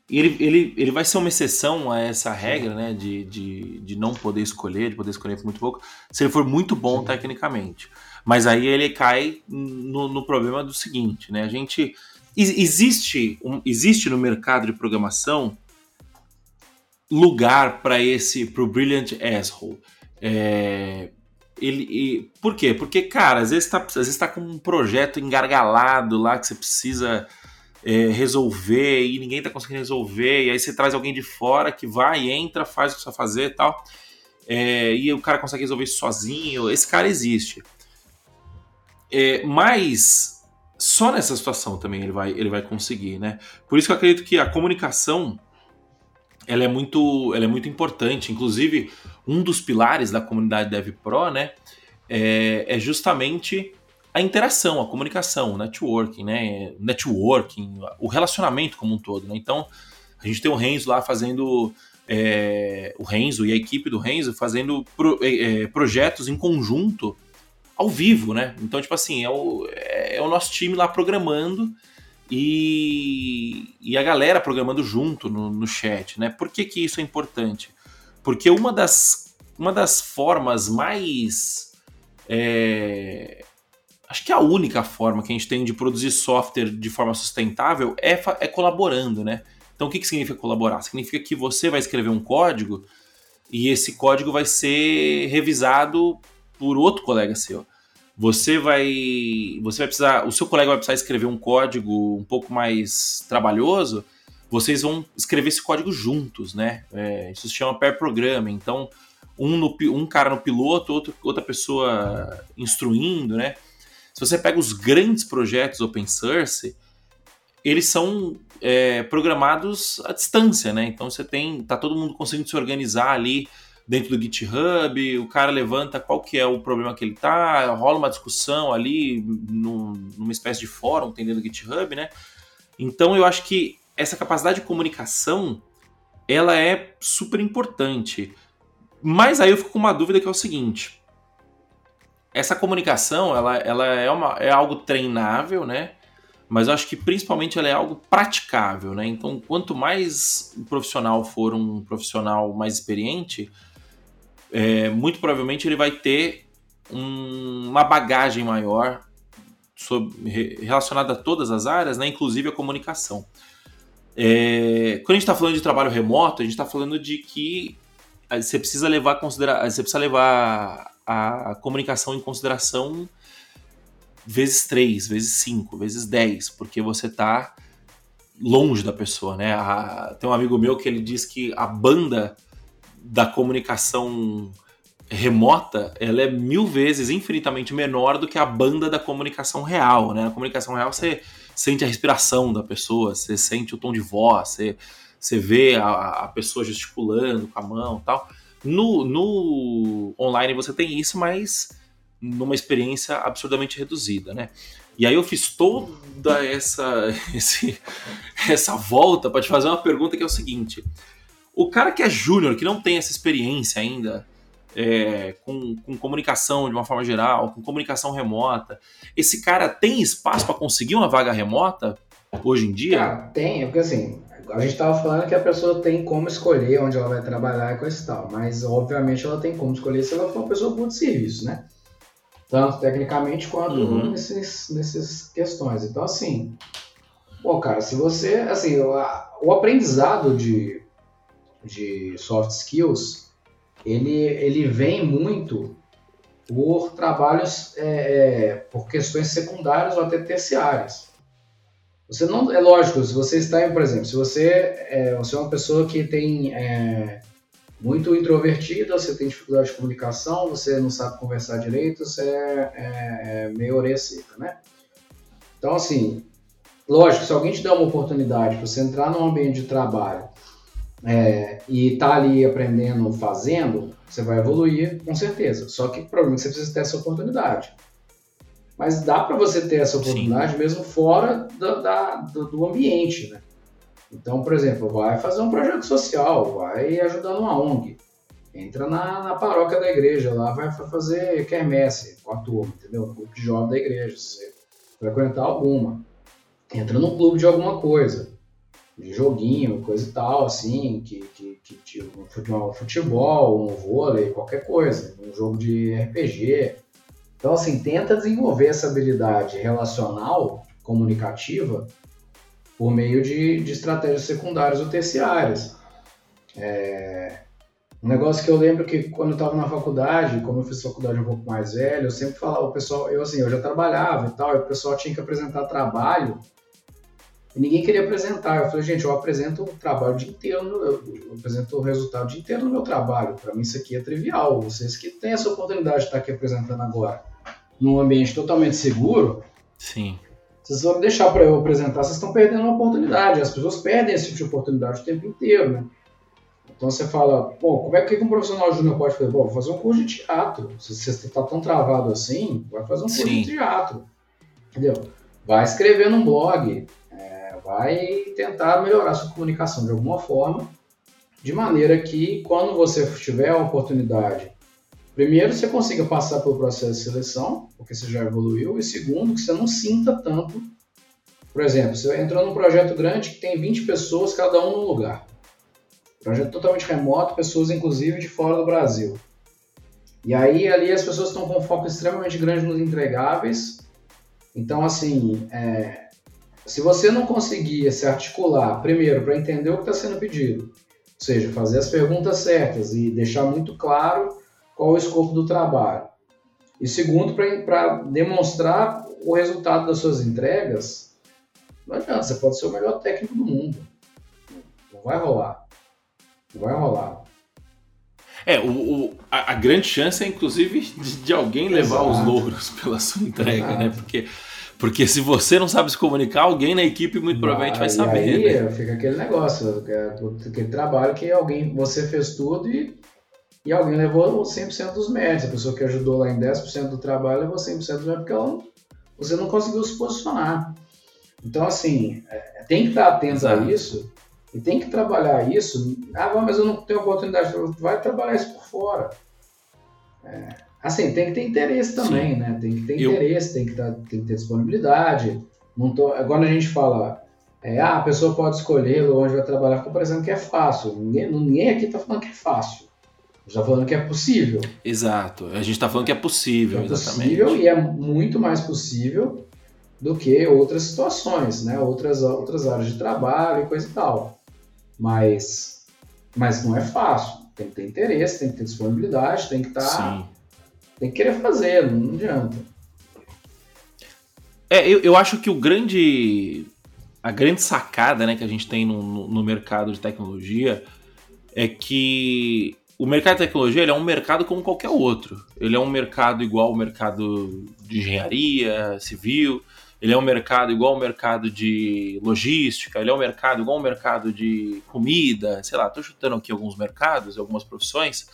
[SPEAKER 1] ele, ele, ele vai ser uma exceção a essa regra, né, de, de, de não poder escolher, de poder escolher muito pouco, se ele for muito bom Sim. tecnicamente. Mas aí ele cai no, no problema do seguinte, né? A gente existe um, existe no mercado de programação lugar para esse pro brilliant asshole. É, ele, e, por quê? Porque, cara, às vezes, tá, às vezes tá com um projeto engargalado lá que você precisa é, resolver e ninguém tá conseguindo resolver, e aí você traz alguém de fora que vai, entra, faz o que você fazer e tal, é, e o cara consegue resolver isso sozinho. Esse cara existe. É, mas só nessa situação também ele vai, ele vai conseguir, né? Por isso que eu acredito que a comunicação ela é muito, ela é muito importante. Inclusive, um dos pilares da comunidade DevPro, né, é, é justamente a interação, a comunicação, o networking, né? Networking, o relacionamento como um todo, né? Então, a gente tem o Renzo lá fazendo é, o Renzo e a equipe do Renzo fazendo pro, é, é projetos em conjunto ao vivo, né? Então, tipo assim, é o, é o nosso time lá programando e, e a galera programando junto no, no chat, né? Por que, que isso é importante? Porque uma das, uma das formas mais. É, acho que a única forma que a gente tem de produzir software de forma sustentável é, é colaborando, né? Então, o que, que significa colaborar? Significa que você vai escrever um código e esse código vai ser revisado por outro colega seu. Você vai, você vai precisar, o seu colega vai precisar escrever um código um pouco mais trabalhoso. Vocês vão escrever esse código juntos, né? É, isso se chama pair programming. Então, um, no, um cara no piloto, outro, outra pessoa instruindo, né? Se você pega os grandes projetos open source, eles são é, programados à distância, né? Então você tem, tá todo mundo conseguindo se organizar ali dentro do GitHub, o cara levanta qual que é o problema que ele tá, rola uma discussão ali num, numa espécie de fórum tem dentro do GitHub, né? Então eu acho que essa capacidade de comunicação ela é super importante. Mas aí eu fico com uma dúvida que é o seguinte: essa comunicação ela, ela é, uma, é algo treinável, né? Mas eu acho que principalmente ela é algo praticável, né? Então, quanto mais o profissional for um profissional mais experiente, é, muito provavelmente ele vai ter um, uma bagagem maior sobre, relacionada a todas as áreas, né, inclusive a comunicação. É, quando a gente está falando de trabalho remoto, a gente está falando de que você precisa levar considera você precisa levar a, a comunicação em consideração vezes 3, vezes 5, vezes 10, porque você está longe da pessoa, né? A, tem um amigo meu que ele diz que a banda da comunicação remota, ela é mil vezes, infinitamente menor do que a banda da comunicação real, né? A comunicação real você sente a respiração da pessoa, você sente o tom de voz, você, você vê a, a pessoa gesticulando com a mão tal. No, no online você tem isso, mas numa experiência absurdamente reduzida, né? E aí eu fiz toda essa, esse, essa volta para te fazer uma pergunta que é o seguinte: o cara que é júnior, que não tem essa experiência ainda é, com, com, comunicação de uma forma geral, com comunicação remota, esse cara tem espaço para conseguir uma vaga remota hoje em dia? Cara,
[SPEAKER 2] tem, porque assim, a gente estava falando que a pessoa tem como escolher onde ela vai trabalhar e coisa e tal, mas obviamente ela tem como escolher se ela for uma pessoa boa de serviço, né? Tanto tecnicamente quanto uhum. nesses, nessas questões. Então, assim, pô, cara, se você, assim, o, o aprendizado de de soft skills, ele, ele vem muito por trabalhos, é, é, por questões secundárias ou até terciárias. Você não, é lógico, se você está, por exemplo, se você é, você é uma pessoa que tem é, muito introvertida, você tem dificuldade de comunicação, você não sabe conversar direito, você é, é, é meio orelha seca, né? Então, assim, lógico, se alguém te der uma oportunidade para você entrar num ambiente de trabalho é, e tá ali aprendendo, fazendo, você vai evoluir com certeza. Só que provavelmente você precisa ter essa oportunidade. Mas dá para você ter essa oportunidade Sim. mesmo fora do, da, do, ambiente, né? Então, por exemplo, vai fazer um projeto social, vai ajudar numa ONG, entra na, na paróquia da igreja lá, vai fazer quermesse com a turma, entendeu? Um grupo de jovens da igreja, se você frequentar alguma. Entra num clube de alguma coisa de joguinho, coisa e tal, assim, que, que, que tipo, um futebol, um vôlei, qualquer coisa, um jogo de RPG. Então, assim, tenta desenvolver essa habilidade relacional, comunicativa, por meio de, de estratégias secundárias ou terciárias. É... Um negócio que eu lembro que quando eu estava na faculdade, como eu fiz faculdade um pouco mais velho, eu sempre falava, o pessoal, eu assim, eu já trabalhava e tal, e o pessoal tinha que apresentar trabalho, e ninguém queria apresentar. Eu falei, gente, eu apresento o trabalho o dia inteiro, eu, eu apresento o resultado o dia inteiro no meu trabalho. Para mim isso aqui é trivial. Vocês que têm essa oportunidade de estar aqui apresentando agora, num ambiente totalmente seguro,
[SPEAKER 1] Sim.
[SPEAKER 2] Vocês vão deixar para eu apresentar, vocês estão perdendo uma oportunidade. As pessoas perdem esse tipo de oportunidade o tempo inteiro, né? Então você fala, pô, como é que um profissional júnior pode fazer? Bom, vou fazer um curso de teatro. Se você está tão travado assim, vai fazer um curso Sim. de teatro. Entendeu? Vai escrever num blog, vai tentar melhorar sua comunicação de alguma forma, de maneira que quando você tiver a oportunidade, primeiro você consiga passar pelo processo de seleção, porque você já evoluiu, e segundo, que você não sinta tanto. Por exemplo, você entrou num projeto grande que tem 20 pessoas, cada um num lugar. Projeto totalmente remoto, pessoas inclusive de fora do Brasil. E aí ali as pessoas estão com um foco extremamente grande nos entregáveis. Então, assim, é, se você não conseguir se articular, primeiro, para entender o que está sendo pedido, ou seja, fazer as perguntas certas e deixar muito claro qual é o escopo do trabalho. E segundo, para demonstrar o resultado das suas entregas, não adianta, você pode ser o melhor técnico do mundo. Não vai rolar. Vai rolar.
[SPEAKER 1] É, o, o a, a, grande chance é, inclusive, de, de alguém levar Exato. os louros pela sua entrega, Exato. né? Porque, porque se você não sabe se comunicar, alguém na equipe muito provavelmente vai saber.
[SPEAKER 2] Aí
[SPEAKER 1] né?
[SPEAKER 2] fica aquele negócio, é aquele trabalho que alguém, você fez tudo e, e alguém levou 100% dos méritos. A pessoa que ajudou lá em 10% do trabalho levou 100% dos méritos porque ela, você não conseguiu se posicionar. Então, assim, é, tem que estar atento Exato. a isso e tem que trabalhar isso. Ah, mas eu não tenho oportunidade. Vai trabalhar isso por fora. É, assim, tem que ter interesse também, Sim. né? Tem que ter eu... interesse, tem que, ter, tem que ter disponibilidade. Não tô, agora a gente fala, é, ah, a pessoa pode escolher onde vai trabalhar, fica parecendo que é fácil. Ninguém, ninguém aqui está falando que é fácil. Já falando que é possível.
[SPEAKER 1] Exato. A gente está falando que é possível,
[SPEAKER 2] é
[SPEAKER 1] exatamente.
[SPEAKER 2] possível e é muito mais possível do que outras situações, né? Outras, outras áreas de trabalho e coisa e tal. Mas, mas não é fácil. Tem que ter interesse, tem que ter disponibilidade, tem que estar. Tá, tem que querer fazer, não adianta.
[SPEAKER 1] É, eu, eu acho que o grande. A grande sacada né, que a gente tem no, no, no mercado de tecnologia é que o mercado de tecnologia é um mercado como qualquer outro. Ele é um mercado igual ao mercado de engenharia civil, ele é um mercado igual ao mercado de logística, ele é um mercado igual ao mercado de comida, sei lá, estou chutando aqui alguns mercados, algumas profissões.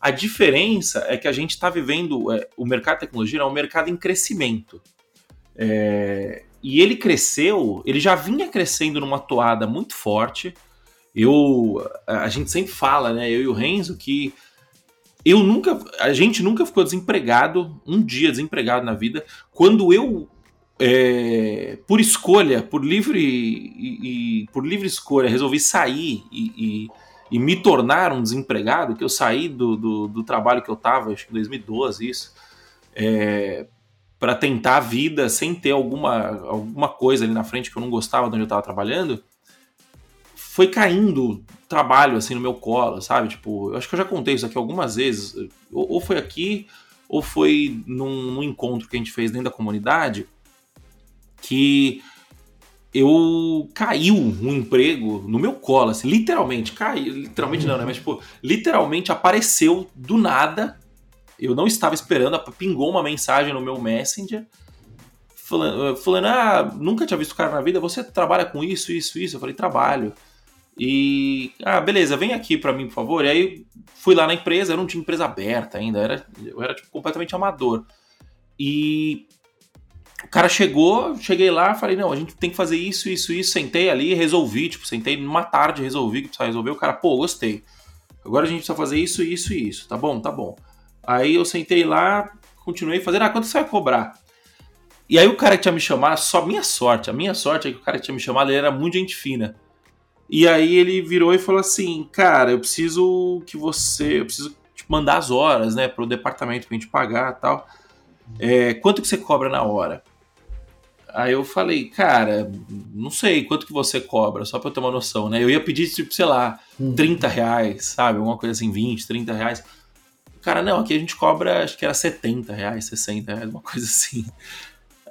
[SPEAKER 1] A diferença é que a gente está vivendo, é, o mercado de tecnologia é um mercado em crescimento. É, e ele cresceu, ele já vinha crescendo numa toada muito forte. Eu, a gente sempre fala, né, eu e o Renzo, que eu nunca, a gente nunca ficou desempregado, um dia desempregado na vida. Quando eu é, por escolha, por livre e, e, por livre escolha, resolvi sair e, e, e, me tornar um desempregado, que eu saí do, do, do trabalho que eu estava, acho que em 2012 isso, é, para tentar a vida sem ter alguma, alguma coisa ali na frente que eu não gostava de onde eu estava trabalhando, foi caindo trabalho assim no meu colo, sabe? Tipo, eu acho que eu já contei isso aqui algumas vezes, ou, ou foi aqui, ou foi num, num encontro que a gente fez dentro da comunidade, que eu caiu um emprego no meu colo, assim, literalmente, caiu, literalmente não, né? Mas, tipo, literalmente apareceu do nada. Eu não estava esperando, pingou uma mensagem no meu Messenger falando, falando ah, nunca tinha visto o cara na vida, você trabalha com isso, isso, isso? Eu falei, trabalho. E, ah, beleza, vem aqui para mim, por favor. E aí fui lá na empresa, eu não tinha empresa aberta ainda, era, eu era tipo, completamente amador. E o cara chegou, cheguei lá, falei, não, a gente tem que fazer isso, isso, isso. Sentei ali, resolvi, tipo, sentei numa tarde, resolvi que precisava resolver. O cara, pô, gostei. Agora a gente precisa fazer isso, isso e isso. Tá bom, tá bom. Aí eu sentei lá, continuei fazendo, ah, quanto você vai cobrar? E aí o cara que tinha me chamado, só minha sorte, a minha sorte é que o cara que tinha me chamado, ele era muito gente fina. E aí ele virou e falou assim, cara, eu preciso que você, eu preciso tipo, mandar as horas, né, pro departamento pra gente pagar e tal. É, quanto que você cobra na hora? Aí eu falei, cara, não sei quanto que você cobra, só pra eu ter uma noção, né? Eu ia pedir, tipo, sei lá, hum. 30 reais, sabe? Alguma coisa assim, 20, 30 reais. Cara, não, aqui a gente cobra, acho que era 70 reais, 60 reais, uma coisa assim.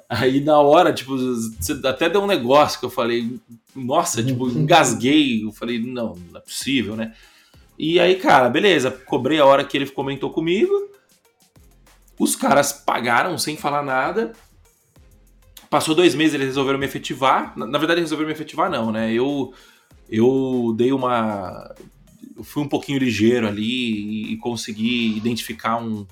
[SPEAKER 1] Aí na hora, tipo, até deu um negócio que eu falei, nossa, tipo, engasguei. Eu falei, não, não é possível, né? E aí, cara, beleza, cobrei a hora que ele comentou comigo. Os caras pagaram sem falar nada. Passou dois meses, eles resolveram me efetivar. Na, na verdade, resolveram me efetivar, não, né? Eu, eu dei uma eu fui um pouquinho ligeiro ali e consegui identificar um,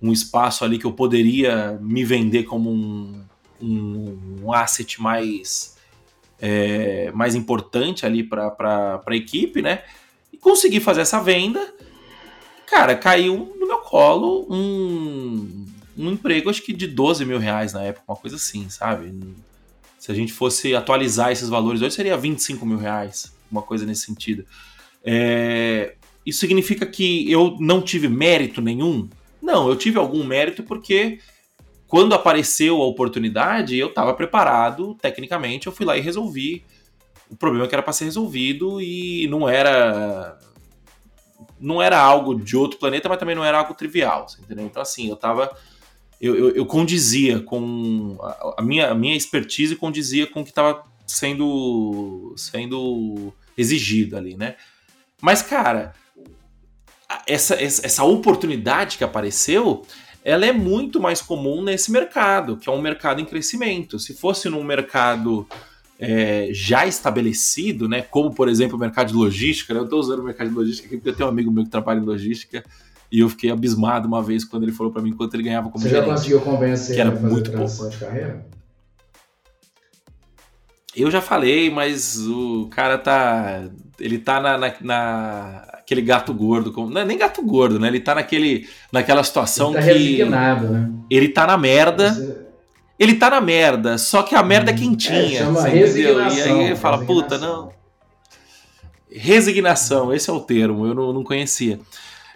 [SPEAKER 1] um espaço ali que eu poderia me vender como um, um, um asset mais, é, mais importante ali para a equipe, né? E consegui fazer essa venda. Cara, caiu no meu colo um, um emprego, acho que de 12 mil reais na época, uma coisa assim, sabe? Se a gente fosse atualizar esses valores hoje, seria 25 mil reais, uma coisa nesse sentido. É, isso significa que eu não tive mérito nenhum? Não, eu tive algum mérito porque quando apareceu a oportunidade, eu estava preparado tecnicamente, eu fui lá e resolvi o problema que era para ser resolvido e não era não era algo de outro planeta, mas também não era algo trivial, entendeu? Então assim, eu tava eu, eu, eu condizia com a, a, minha a minha expertise condizia com o que estava sendo sendo exigido ali, né? Mas, cara, essa, essa oportunidade que apareceu, ela é muito mais comum nesse mercado, que é um mercado em crescimento. Se fosse num mercado é, já estabelecido, né, como por exemplo o mercado de logística, né, eu estou usando o mercado de logística aqui porque eu tenho um amigo meu que trabalha em logística e eu fiquei abismado uma vez quando ele falou para mim quanto ele ganhava como
[SPEAKER 2] Você
[SPEAKER 1] gerente.
[SPEAKER 2] Você já conseguiu convencer
[SPEAKER 1] que era muito pouco.
[SPEAKER 2] de carreira?
[SPEAKER 1] Eu já falei, mas o cara tá. Ele tá na, na, na aquele gato gordo. Não é nem gato gordo, né? Ele tá naquele, naquela situação
[SPEAKER 2] ele tá
[SPEAKER 1] que.
[SPEAKER 2] Resignado, né?
[SPEAKER 1] Ele tá na merda. Você... Ele tá na merda, só que a merda é hum. quentinha. É, chama resignação, e aí ele fala, puta, não. Resignação, esse é o termo, eu não, não conhecia.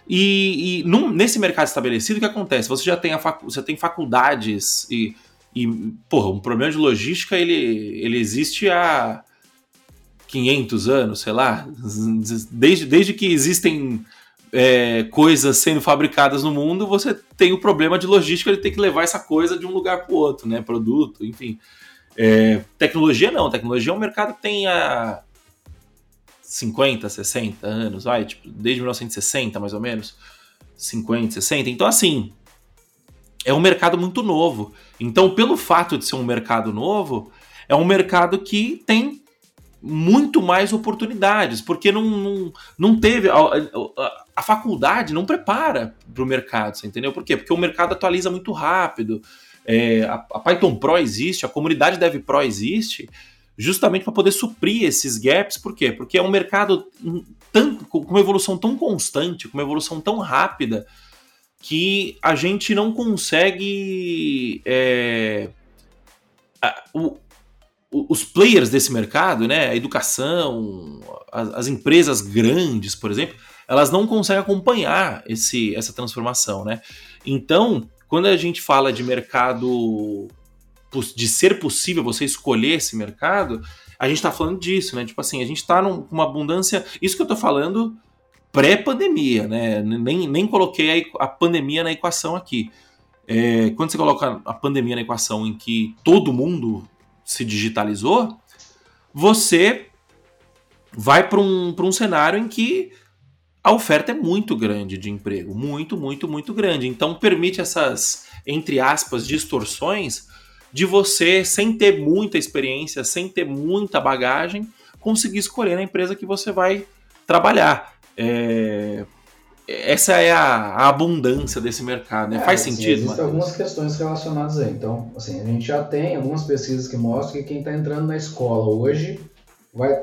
[SPEAKER 1] E, e num, nesse mercado estabelecido, o que acontece? Você já tem, a facu você tem faculdades e e, porra, um problema de logística ele, ele existe há 500 anos, sei lá. Desde, desde que existem é, coisas sendo fabricadas no mundo, você tem o problema de logística de ter que levar essa coisa de um lugar para o outro, né? Produto, enfim. É, tecnologia não, tecnologia é um mercado que tem há 50, 60 anos, vai, tipo, desde 1960 mais ou menos, 50, 60. Então, assim, é um mercado muito novo. Então, pelo fato de ser um mercado novo, é um mercado que tem muito mais oportunidades, porque não, não, não teve. A, a, a faculdade não prepara para o mercado, você entendeu? Por quê? Porque o mercado atualiza muito rápido. É, a, a, Python Pro existe, a comunidade Dev Pro existe, justamente para poder suprir esses gaps. Por quê? Porque é um mercado com uma evolução tão constante, com uma evolução tão rápida que a gente não consegue. É, a, o, os players desse mercado, né, a educação, as, as, empresas grandes, por exemplo, elas não conseguem acompanhar esse, essa transformação, né? Então, quando a gente fala de mercado, de ser possível você escolher esse mercado, a gente está falando disso, né? Tipo assim, a gente está com uma abundância. Isso que eu estou falando pré-pandemia, né? Nem, nem coloquei a, a, pandemia na equação aqui. É, quando você coloca a pandemia na equação em que todo mundo se digitalizou, você vai para um, um cenário em que a oferta é muito grande de emprego, muito, muito, muito grande. Então permite essas, entre aspas, distorções de você, sem ter muita experiência, sem ter muita bagagem, conseguir escolher a empresa que você vai trabalhar. É, essa é a, a, abundância desse mercado, né? É, Faz assim, sentido?
[SPEAKER 2] Existem algumas questões relacionadas aí. Então, assim, a gente já tem algumas pesquisas que mostram que quem está entrando na escola hoje vai.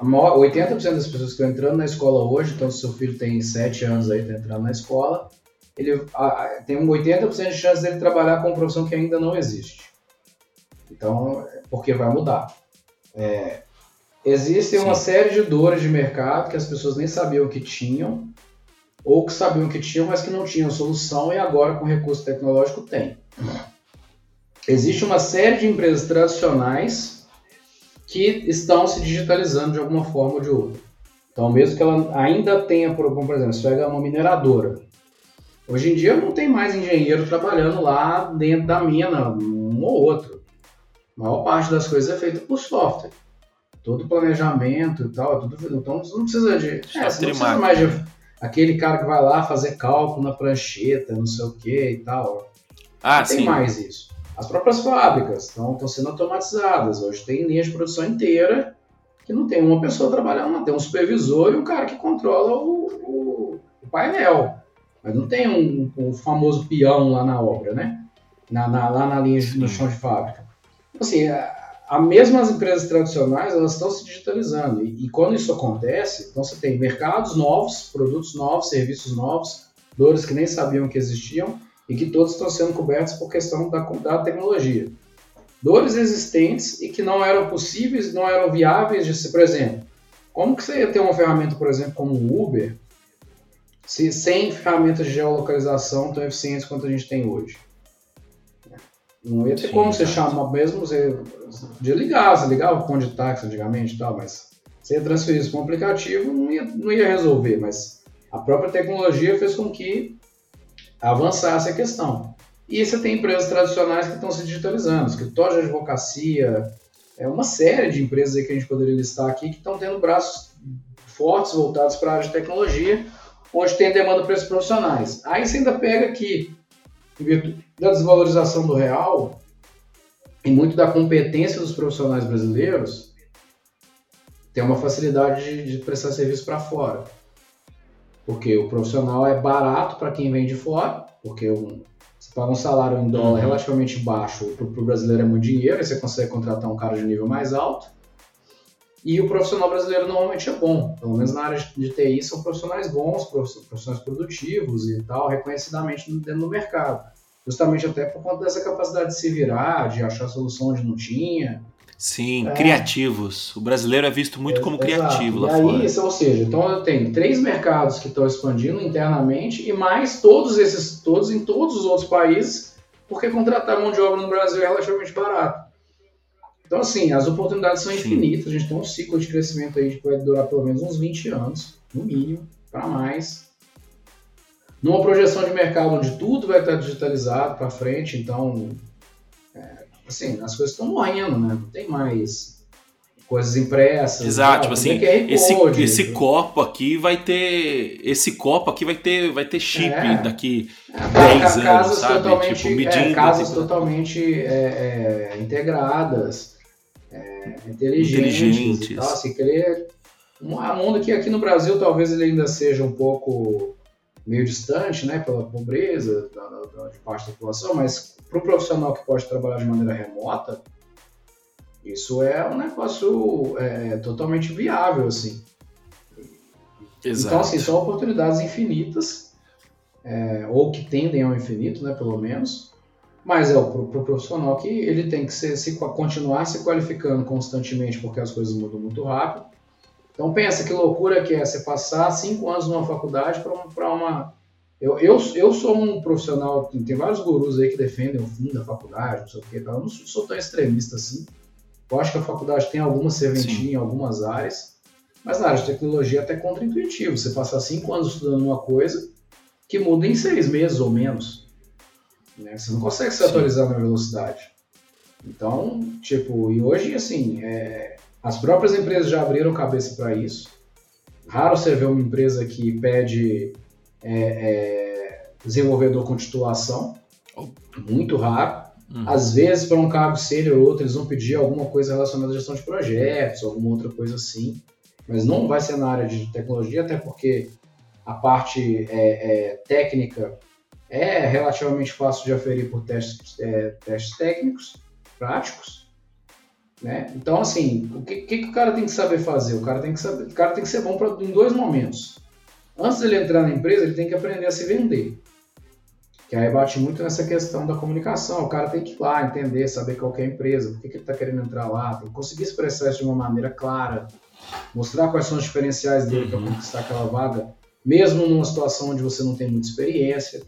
[SPEAKER 2] 80% das pessoas que estão entrando na escola hoje, então se seu filho tem 7 anos aí, está entrando na escola, ele a, tem um 80% de chance dele trabalhar com uma profissão que ainda não existe. Então, porque vai mudar. É, Existem Sim. uma série de dores de mercado que as pessoas nem sabiam que tinham, ou que sabiam que tinham, mas que não tinham solução e agora com recurso tecnológico tem. existe uma série de empresas tradicionais que estão se digitalizando de alguma forma ou de outra. Então, mesmo que ela ainda tenha, por exemplo, se pega uma mineradora. Hoje em dia não tem mais engenheiro trabalhando lá dentro da mina, um ou outro. A maior parte das coisas é feita por software. Todo planejamento e tal, é tudo. Então você não precisa de. É, você não precisa mais de aquele cara que vai lá fazer cálculo na prancheta, não sei o que e tal. Ah, não tem sim. mais isso. As próprias fábricas estão, sendo automatizadas. Hoje tem linha de produção inteira que não tem uma pessoa trabalhando, não tem um supervisor e um cara que controla o, o, o painel. Mas não tem um, um, famoso peão lá na obra, né? Na, na, lá na linha, no chão de fábrica. Assim, mesma as empresas tradicionais elas estão se digitalizando e, e, quando isso acontece, então você tem mercados novos, produtos novos, serviços novos, dores que nem sabiam que existiam e que todos estão sendo cobertos por questão da, da tecnologia. Dores existentes e que não eram possíveis, não eram viáveis de ser, por exemplo, como que você ia ter uma ferramenta, por exemplo, como o Uber, se, sem ferramentas de geolocalização tão eficientes quanto a gente tem hoje? Não ia ter Sim, como você chamar, mesmo você de ligar, você ligava o de táxi antigamente e tal, mas você ia transferir isso para um aplicativo, não ia, não ia resolver, mas a própria tecnologia fez com que avançasse a questão. E você tem empresas tradicionais que estão se digitalizando, escritórios de advocacia, é uma série de empresas que a gente poderia listar aqui que estão tendo braços fortes voltados para a área de tecnologia, onde tem demanda para esses profissionais. Aí você ainda pega que da desvalorização do real e muito da competência dos profissionais brasileiros, tem uma facilidade de, de prestar serviço para fora. Porque o profissional é barato para quem vem de fora, porque um, você paga um salário em dólar uhum. relativamente baixo, para o brasileiro é muito dinheiro, e você consegue contratar um cara de nível mais alto. E o profissional brasileiro normalmente é bom, pelo menos na área de TI são profissionais bons, profissionais produtivos e tal, reconhecidamente dentro do mercado. Justamente até por conta dessa capacidade de se virar, de achar solução onde não tinha.
[SPEAKER 1] Sim, é. criativos. O brasileiro é visto muito é, como criativo lá
[SPEAKER 2] e aí, fora. Ou seja, então eu tenho três mercados que estão expandindo internamente e mais todos esses, todos em todos os outros países, porque contratar mão de obra no Brasil é relativamente barato. Então, assim, as oportunidades são infinitas. Sim. A gente tem um ciclo de crescimento aí que vai durar pelo menos uns 20 anos, no mínimo, para mais. Numa projeção de mercado onde tudo vai estar digitalizado para frente, então, é, assim, as coisas estão morrendo, né? Não tem mais coisas impressas.
[SPEAKER 1] Exato, tipo assim, esse, esse copo aqui vai ter, esse copo aqui vai ter, vai ter chip é, daqui é, 10 anos, sabe?
[SPEAKER 2] Totalmente, tipo, medindo. É, casas tipo... totalmente é, é, integradas é, inteligentes, inteligentes. E tal, assim, querer um mundo que aqui no Brasil talvez ele ainda seja um pouco meio distante, né, pela pobreza da, da, de parte da população, mas para o profissional que pode trabalhar de maneira remota, isso é um negócio é, totalmente viável, assim. Exato. Então, assim, são oportunidades infinitas, é, ou que tendem ao infinito, né, pelo menos, mas é o pro, profissional que ele tem que ser, se, continuar se qualificando constantemente porque as coisas mudam muito rápido. Então pensa que loucura que é você passar cinco anos numa faculdade para uma... Eu, eu, eu sou um profissional, tem vários gurus aí que defendem o fim da faculdade, não sei o que, eu não sou, tão extremista assim. Eu acho que a faculdade tem alguma serventia em algumas áreas, mas na área de tecnologia é até contra-intuitivo. Você passar cinco anos estudando uma coisa que muda em seis meses ou menos. Né? Você não consegue se atualizar na velocidade. Então, tipo, e hoje, assim, é, as próprias empresas já abriram cabeça para isso. Raro você ver uma empresa que pede é, é, desenvolvedor com titulação. Muito raro. Uhum. Às vezes, para um cargo sênior ou outro, eles vão pedir alguma coisa relacionada à gestão de projetos, alguma outra coisa assim. Mas não vai ser na área de tecnologia, até porque a parte é, é técnica é relativamente fácil de aferir por testes, é, testes técnicos, práticos. Né? Então, assim, o que, que, que, o cara tem que saber fazer? O cara tem que, saber, o cara tem que ser bom pra, em dois momentos. Antes de ele entrar na empresa, ele tem que aprender a se vender. Que aí bate muito nessa questão da comunicação. O cara tem que ir lá, entender, saber qual é a empresa, por que, que ele está querendo entrar lá, tem que conseguir expressar isso de uma maneira clara, mostrar quais são os diferenciais dele para uhum. conquistar aquela vaga, mesmo numa situação onde você não tem muita experiência.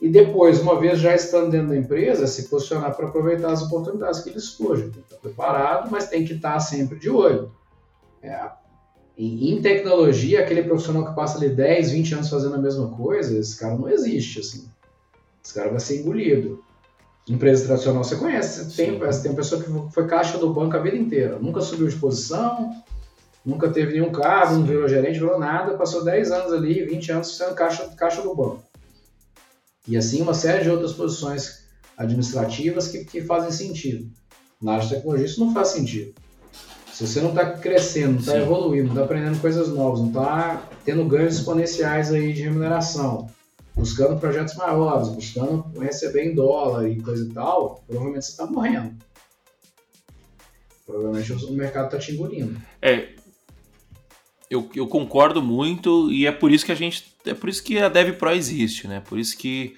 [SPEAKER 2] E depois, uma vez já estando dentro da empresa, se posicionar para aproveitar as oportunidades que lhes surgem. Tem que estar preparado, mas tem que estar sempre de olho. É, em, tecnologia, aquele profissional que passa ali 10, 20 anos fazendo a mesma coisa, esse cara não existe, assim. Esse cara vai ser engolido. Empresa tradicional você conhece, tem, tem pessoa que foi caixa do banco a vida inteira, nunca subiu de posição, nunca teve nenhum cargo, não virou gerente, virou nada, passou 10 anos ali, 20 anos sendo caixa, caixa do banco. E assim uma série de outras posições administrativas que, que fazem sentido. Na área de tecnologia isso não faz sentido. Se você não está crescendo, não está evoluindo, não está aprendendo coisas novas, não está tendo ganhos exponenciais aí de remuneração, buscando projetos maiores, buscando receber em dólar e coisa e tal, provavelmente você está morrendo. Provavelmente o mercado está te engolindo.
[SPEAKER 1] É, eu, eu, concordo muito e é por isso que a gente é por isso que a DevPro existe, né? Por isso que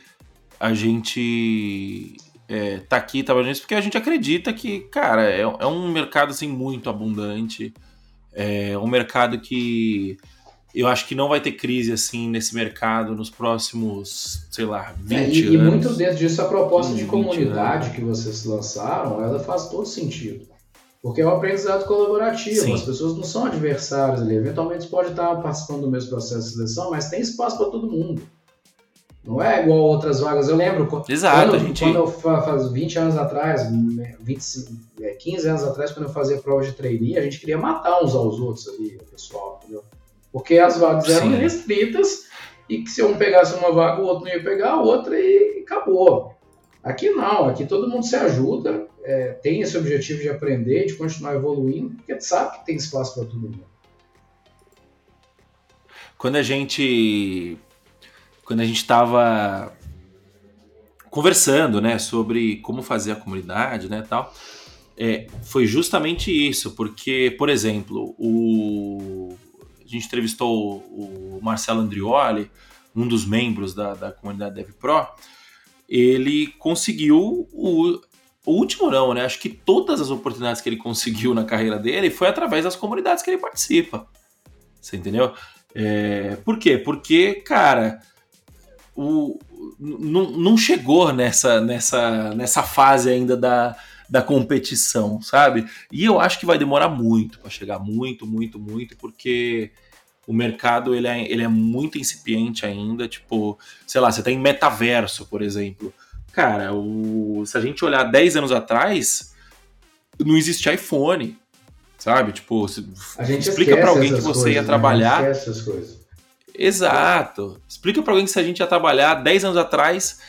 [SPEAKER 1] a gente é, tá aqui trabalhando nisso porque a gente acredita que, cara, é, é um mercado assim muito abundante, é um mercado que eu acho que não vai ter crise assim nesse mercado nos próximos, sei lá, 20 é, e,
[SPEAKER 2] anos. E muito dentro disso a proposta de comunidade anos. que vocês lançaram, ela faz todo sentido. Porque é um aprendizado colaborativo, Sim. as pessoas não são adversários ali. Eventualmente pode estar participando do mesmo processo de seleção, mas tem espaço para todo mundo. Não é igual outras vagas. Eu lembro
[SPEAKER 1] Exato,
[SPEAKER 2] quando,
[SPEAKER 1] gente...
[SPEAKER 2] quando eu faz 20 anos atrás, 25, 15 é, anos atrás, quando eu fazia prova de trainee, a gente queria matar uns aos outros ali, o pessoal, entendeu? Porque as vagas Sim. eram restritas e que se um pegasse uma vaga, o outro não ia pegar a outra e acabou. Aqui não, aqui todo mundo se ajuda, é, tem esse objetivo de aprender, de continuar evoluindo, porque sabe que tem espaço para todo mundo.
[SPEAKER 1] Quando a gente quando a gente estava conversando, né, sobre como fazer a comunidade, né, tal, é, foi justamente isso, porque, por exemplo, o, a gente entrevistou o Marcelo Andrioli, um dos membros da, da comunidade DevPro, ele conseguiu o, o último não, né? Acho que todas as oportunidades que ele conseguiu na carreira dele foi através das comunidades que ele participa. Você entendeu? É, por quê? Porque, cara, o, não, chegou nessa, nessa, nessa fase ainda da, da competição, sabe? E eu acho que vai demorar muito para chegar, muito, muito, muito, porque o mercado ele é, ele é muito incipiente ainda. Tipo, sei lá, você tem metaverso, por exemplo. Cara, o, se a gente olhar 10 anos atrás, não existia iPhone, sabe? Tipo, explica para alguém que você coisas, ia trabalhar.
[SPEAKER 2] Né? essas coisas.
[SPEAKER 1] Exato. Explica para alguém que se a gente ia trabalhar 10 anos atrás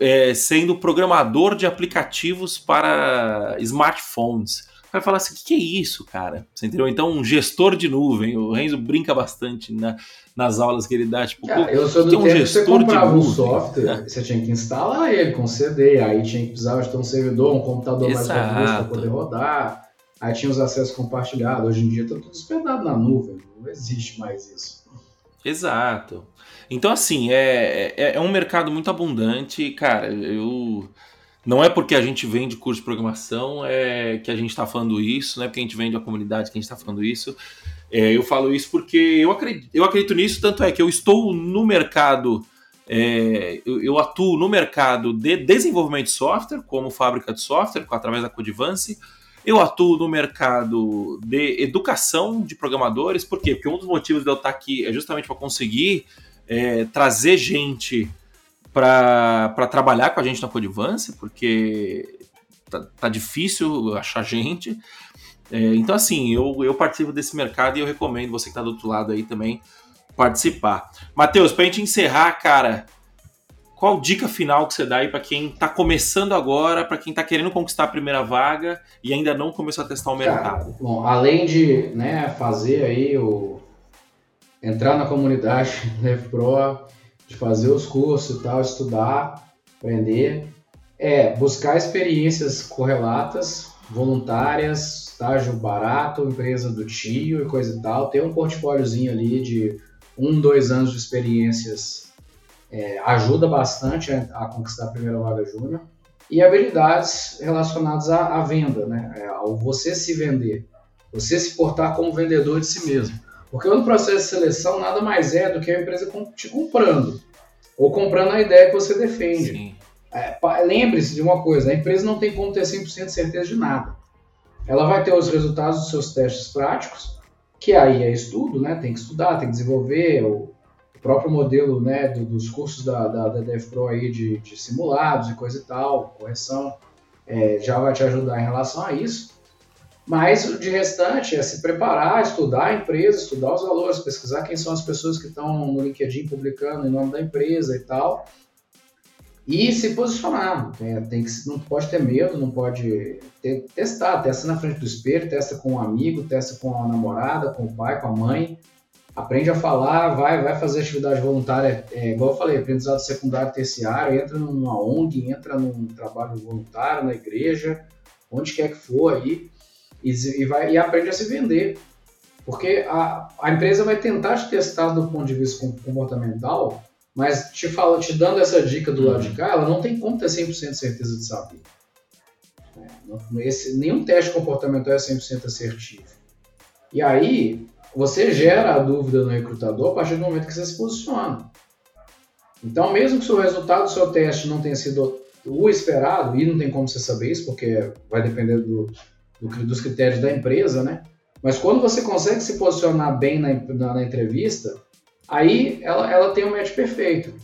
[SPEAKER 1] é, sendo programador de aplicativos para smartphones. Vai falar assim: o que, que, é isso, cara? Você entendeu? Então, um gestor de nuvem. O Renzo brinca bastante na, nas aulas que ele dá. Tipo,
[SPEAKER 2] cara, eu sou do que é um tempo gestor você comprava de nuvem, um software, né? você tinha que instalar ele com CD, aí tinha que precisar de ter um servidor, um computador Exato. mais robusto para poder rodar. Aí tinha os acessos compartilhados. Hoje em dia está tudo hospedado na nuvem. Não existe mais isso.
[SPEAKER 1] Exato. Então, assim, é, é, é, um mercado muito abundante. Cara, eu. Não é porque a gente vende curso de programação é que a gente está falando isso, não é porque a gente vende a comunidade que a gente está falando isso. É, eu falo isso porque eu acredito, eu acredito nisso, tanto é que eu estou no mercado, é, eu, eu, atuo no mercado de desenvolvimento de software, como fábrica de software, através da Codivance, eu atuo no mercado de educação de programadores, por quê? Porque um dos motivos de eu estar aqui é justamente para conseguir é, trazer gente para trabalhar com a gente na Codivance, porque tá, tá difícil achar gente. É, então, assim, eu, eu participo desse mercado e eu recomendo você que está do outro lado aí também participar. Matheus, para a gente encerrar, cara, qual dica final que você dá aí para quem está começando agora, para quem está querendo conquistar a primeira vaga e ainda não começou a testar o mercado?
[SPEAKER 2] Cara, bom, além de né, fazer aí o entrar na comunidade DevPro, de fazer os cursos e tal, estudar, aprender, é buscar experiências correlatas, voluntárias, estágio barato, empresa do tio e coisa e tal, ter um portfóliozinho ali de um, dois anos de experiências é, ajuda bastante a, a, conquistar a primeira vaga júnior. E habilidades relacionadas à, à venda, né? É, ao você se vender, você se portar como vendedor de si mesmo. Porque no processo de seleção nada mais é do que a empresa te comprando. ou comprando a ideia que você defende. É, Lembre-se de uma coisa: a empresa não tem como ter 100% de certeza de nada. Ela vai ter os resultados dos seus testes práticos, que aí é estudo, né? Tem que estudar, tem que desenvolver o, o próprio modelo, né? Do, dos cursos da, da, da DevPro aí de, de, simulados e coisa e tal, correção, é, já vai te ajudar em relação a isso. Mas de restante é se preparar, estudar a empresa, estudar os valores, pesquisar quem são as pessoas que estão no LinkedIn publicando em nome da empresa e tal. E se posicionar. É, tem que, não pode ter medo, não pode ter, testar. Testa na frente do espelho, testa com um amigo, testa com a namorada, com o pai, com a mãe. Aprende a falar, vai, vai fazer atividade voluntária, é, igual eu falei, aprendizado secundário, terciário, entra numa ONG, entra num trabalho voluntário na igreja, onde quer que for aí e, e, vai, e aprende a se vender. Porque a, a empresa vai tentar te testar do ponto de vista comportamental, mas te, fala, te dando essa dica do lado de cá, ela não tem como ter 100% de certeza de saber. É, esse, nenhum teste comportamental é 100% assertivo. E aí, você gera a dúvida no recrutador a partir do momento que você se posiciona. Então, mesmo que o resultado do seu teste não tenha sido o esperado, e não tem como você saber isso, porque vai depender do, dos critérios da empresa, né? Mas quando você consegue se posicionar bem na, na, na entrevista, aí ela, ela tem um match perfeito.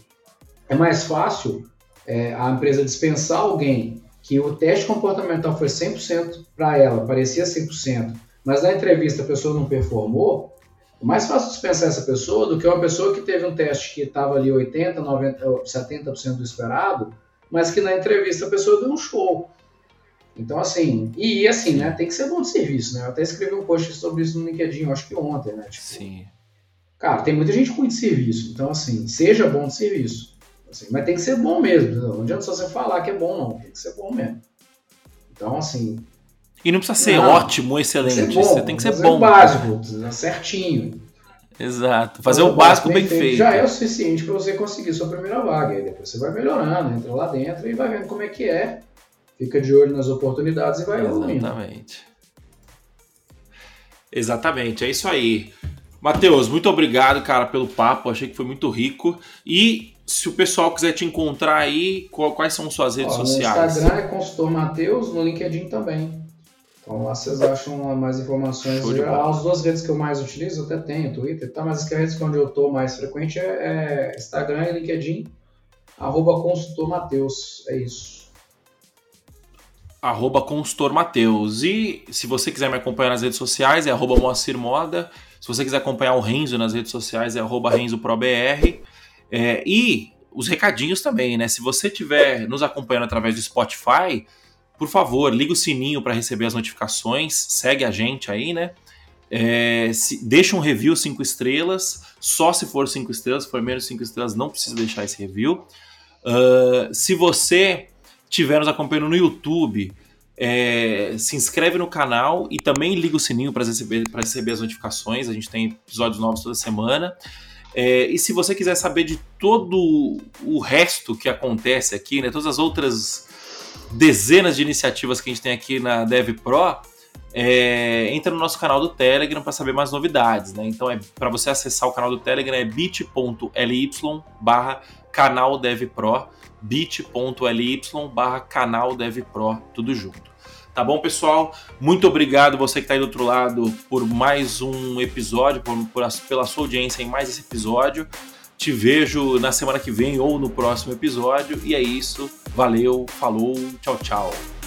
[SPEAKER 2] É mais fácil é, a empresa dispensar alguém que o teste comportamental foi 100% para ela, parecia 100%, mas na entrevista a pessoa não performou, é mais fácil dispensar essa pessoa do que uma pessoa que teve um teste que estava ali 80%, 90%, 70% do esperado, mas que na entrevista a pessoa deu um show. Então, assim, e assim, né? Tem que ser bom de serviço, né? Eu até escrevi um post sobre isso no LinkedIn, acho que ontem, né? Tipo,
[SPEAKER 1] Sim.
[SPEAKER 2] Cara, tem muita gente ruim de serviço. Então, assim, seja bom de serviço. Assim, mas tem que ser bom mesmo. Não adianta só você falar que é bom, não. Tem que ser bom mesmo. Então, assim.
[SPEAKER 1] E não precisa ser não, ótimo, excelente. Tem bom, você tem que ser bom.
[SPEAKER 2] básico, certinho.
[SPEAKER 1] Exato. Fazer o básico bem, bem feito, feito.
[SPEAKER 2] Já é o suficiente para você conseguir sua primeira vaga. Aí depois você vai melhorando, entra lá dentro e vai vendo como é que é fica de olho nas oportunidades e vai evoluindo.
[SPEAKER 1] Exatamente. Exatamente, é isso aí. Matheus, muito obrigado, cara, pelo papo. Achei que foi muito rico. E se o pessoal quiser te encontrar aí, quais são suas redes Ó, sociais?
[SPEAKER 2] No Instagram é consultor Matheus, no LinkedIn também. Então lá vocês acham mais informações. As duas redes que eu mais utilizo, até tenho, Twitter e tal, mas as redes onde eu estou mais frequente é, é Instagram e LinkedIn. Arroba consultor Matheus, é isso
[SPEAKER 1] arroba consultor Mateus. E se você quiser me acompanhar nas redes sociais, é arroba Moacir Moda. Se você quiser acompanhar o Renzo nas redes sociais, é arroba RenzoProBR. É, e os recadinhos também, né? Se você estiver nos acompanhando através do Spotify, por favor, liga o sininho para receber as notificações, segue a gente aí, né? É, se, deixa um review 5 estrelas, só se for 5 estrelas, se for menos 5 estrelas, não precisa deixar esse review. Uh, se você estiver nos acompanhando no YouTube, é, se inscreve no canal e também liga o sininho para receber, receber as notificações. A gente tem episódios novos toda semana. É, e se você quiser saber de todo o resto que acontece aqui, né, todas as outras dezenas de iniciativas que a gente tem aqui na DevPro, é, entra no nosso canal do Telegram para saber mais novidades. Né? Então, é para você acessar o canal do Telegram é bit.ly barra canal DevPro bit.ly barra canal DevPro, tudo junto. Tá bom, pessoal? Muito obrigado você que está aí do outro lado por mais um episódio, por, por, pela sua audiência em mais esse episódio. Te vejo na semana que vem ou no próximo episódio. E é isso. Valeu, falou, tchau, tchau.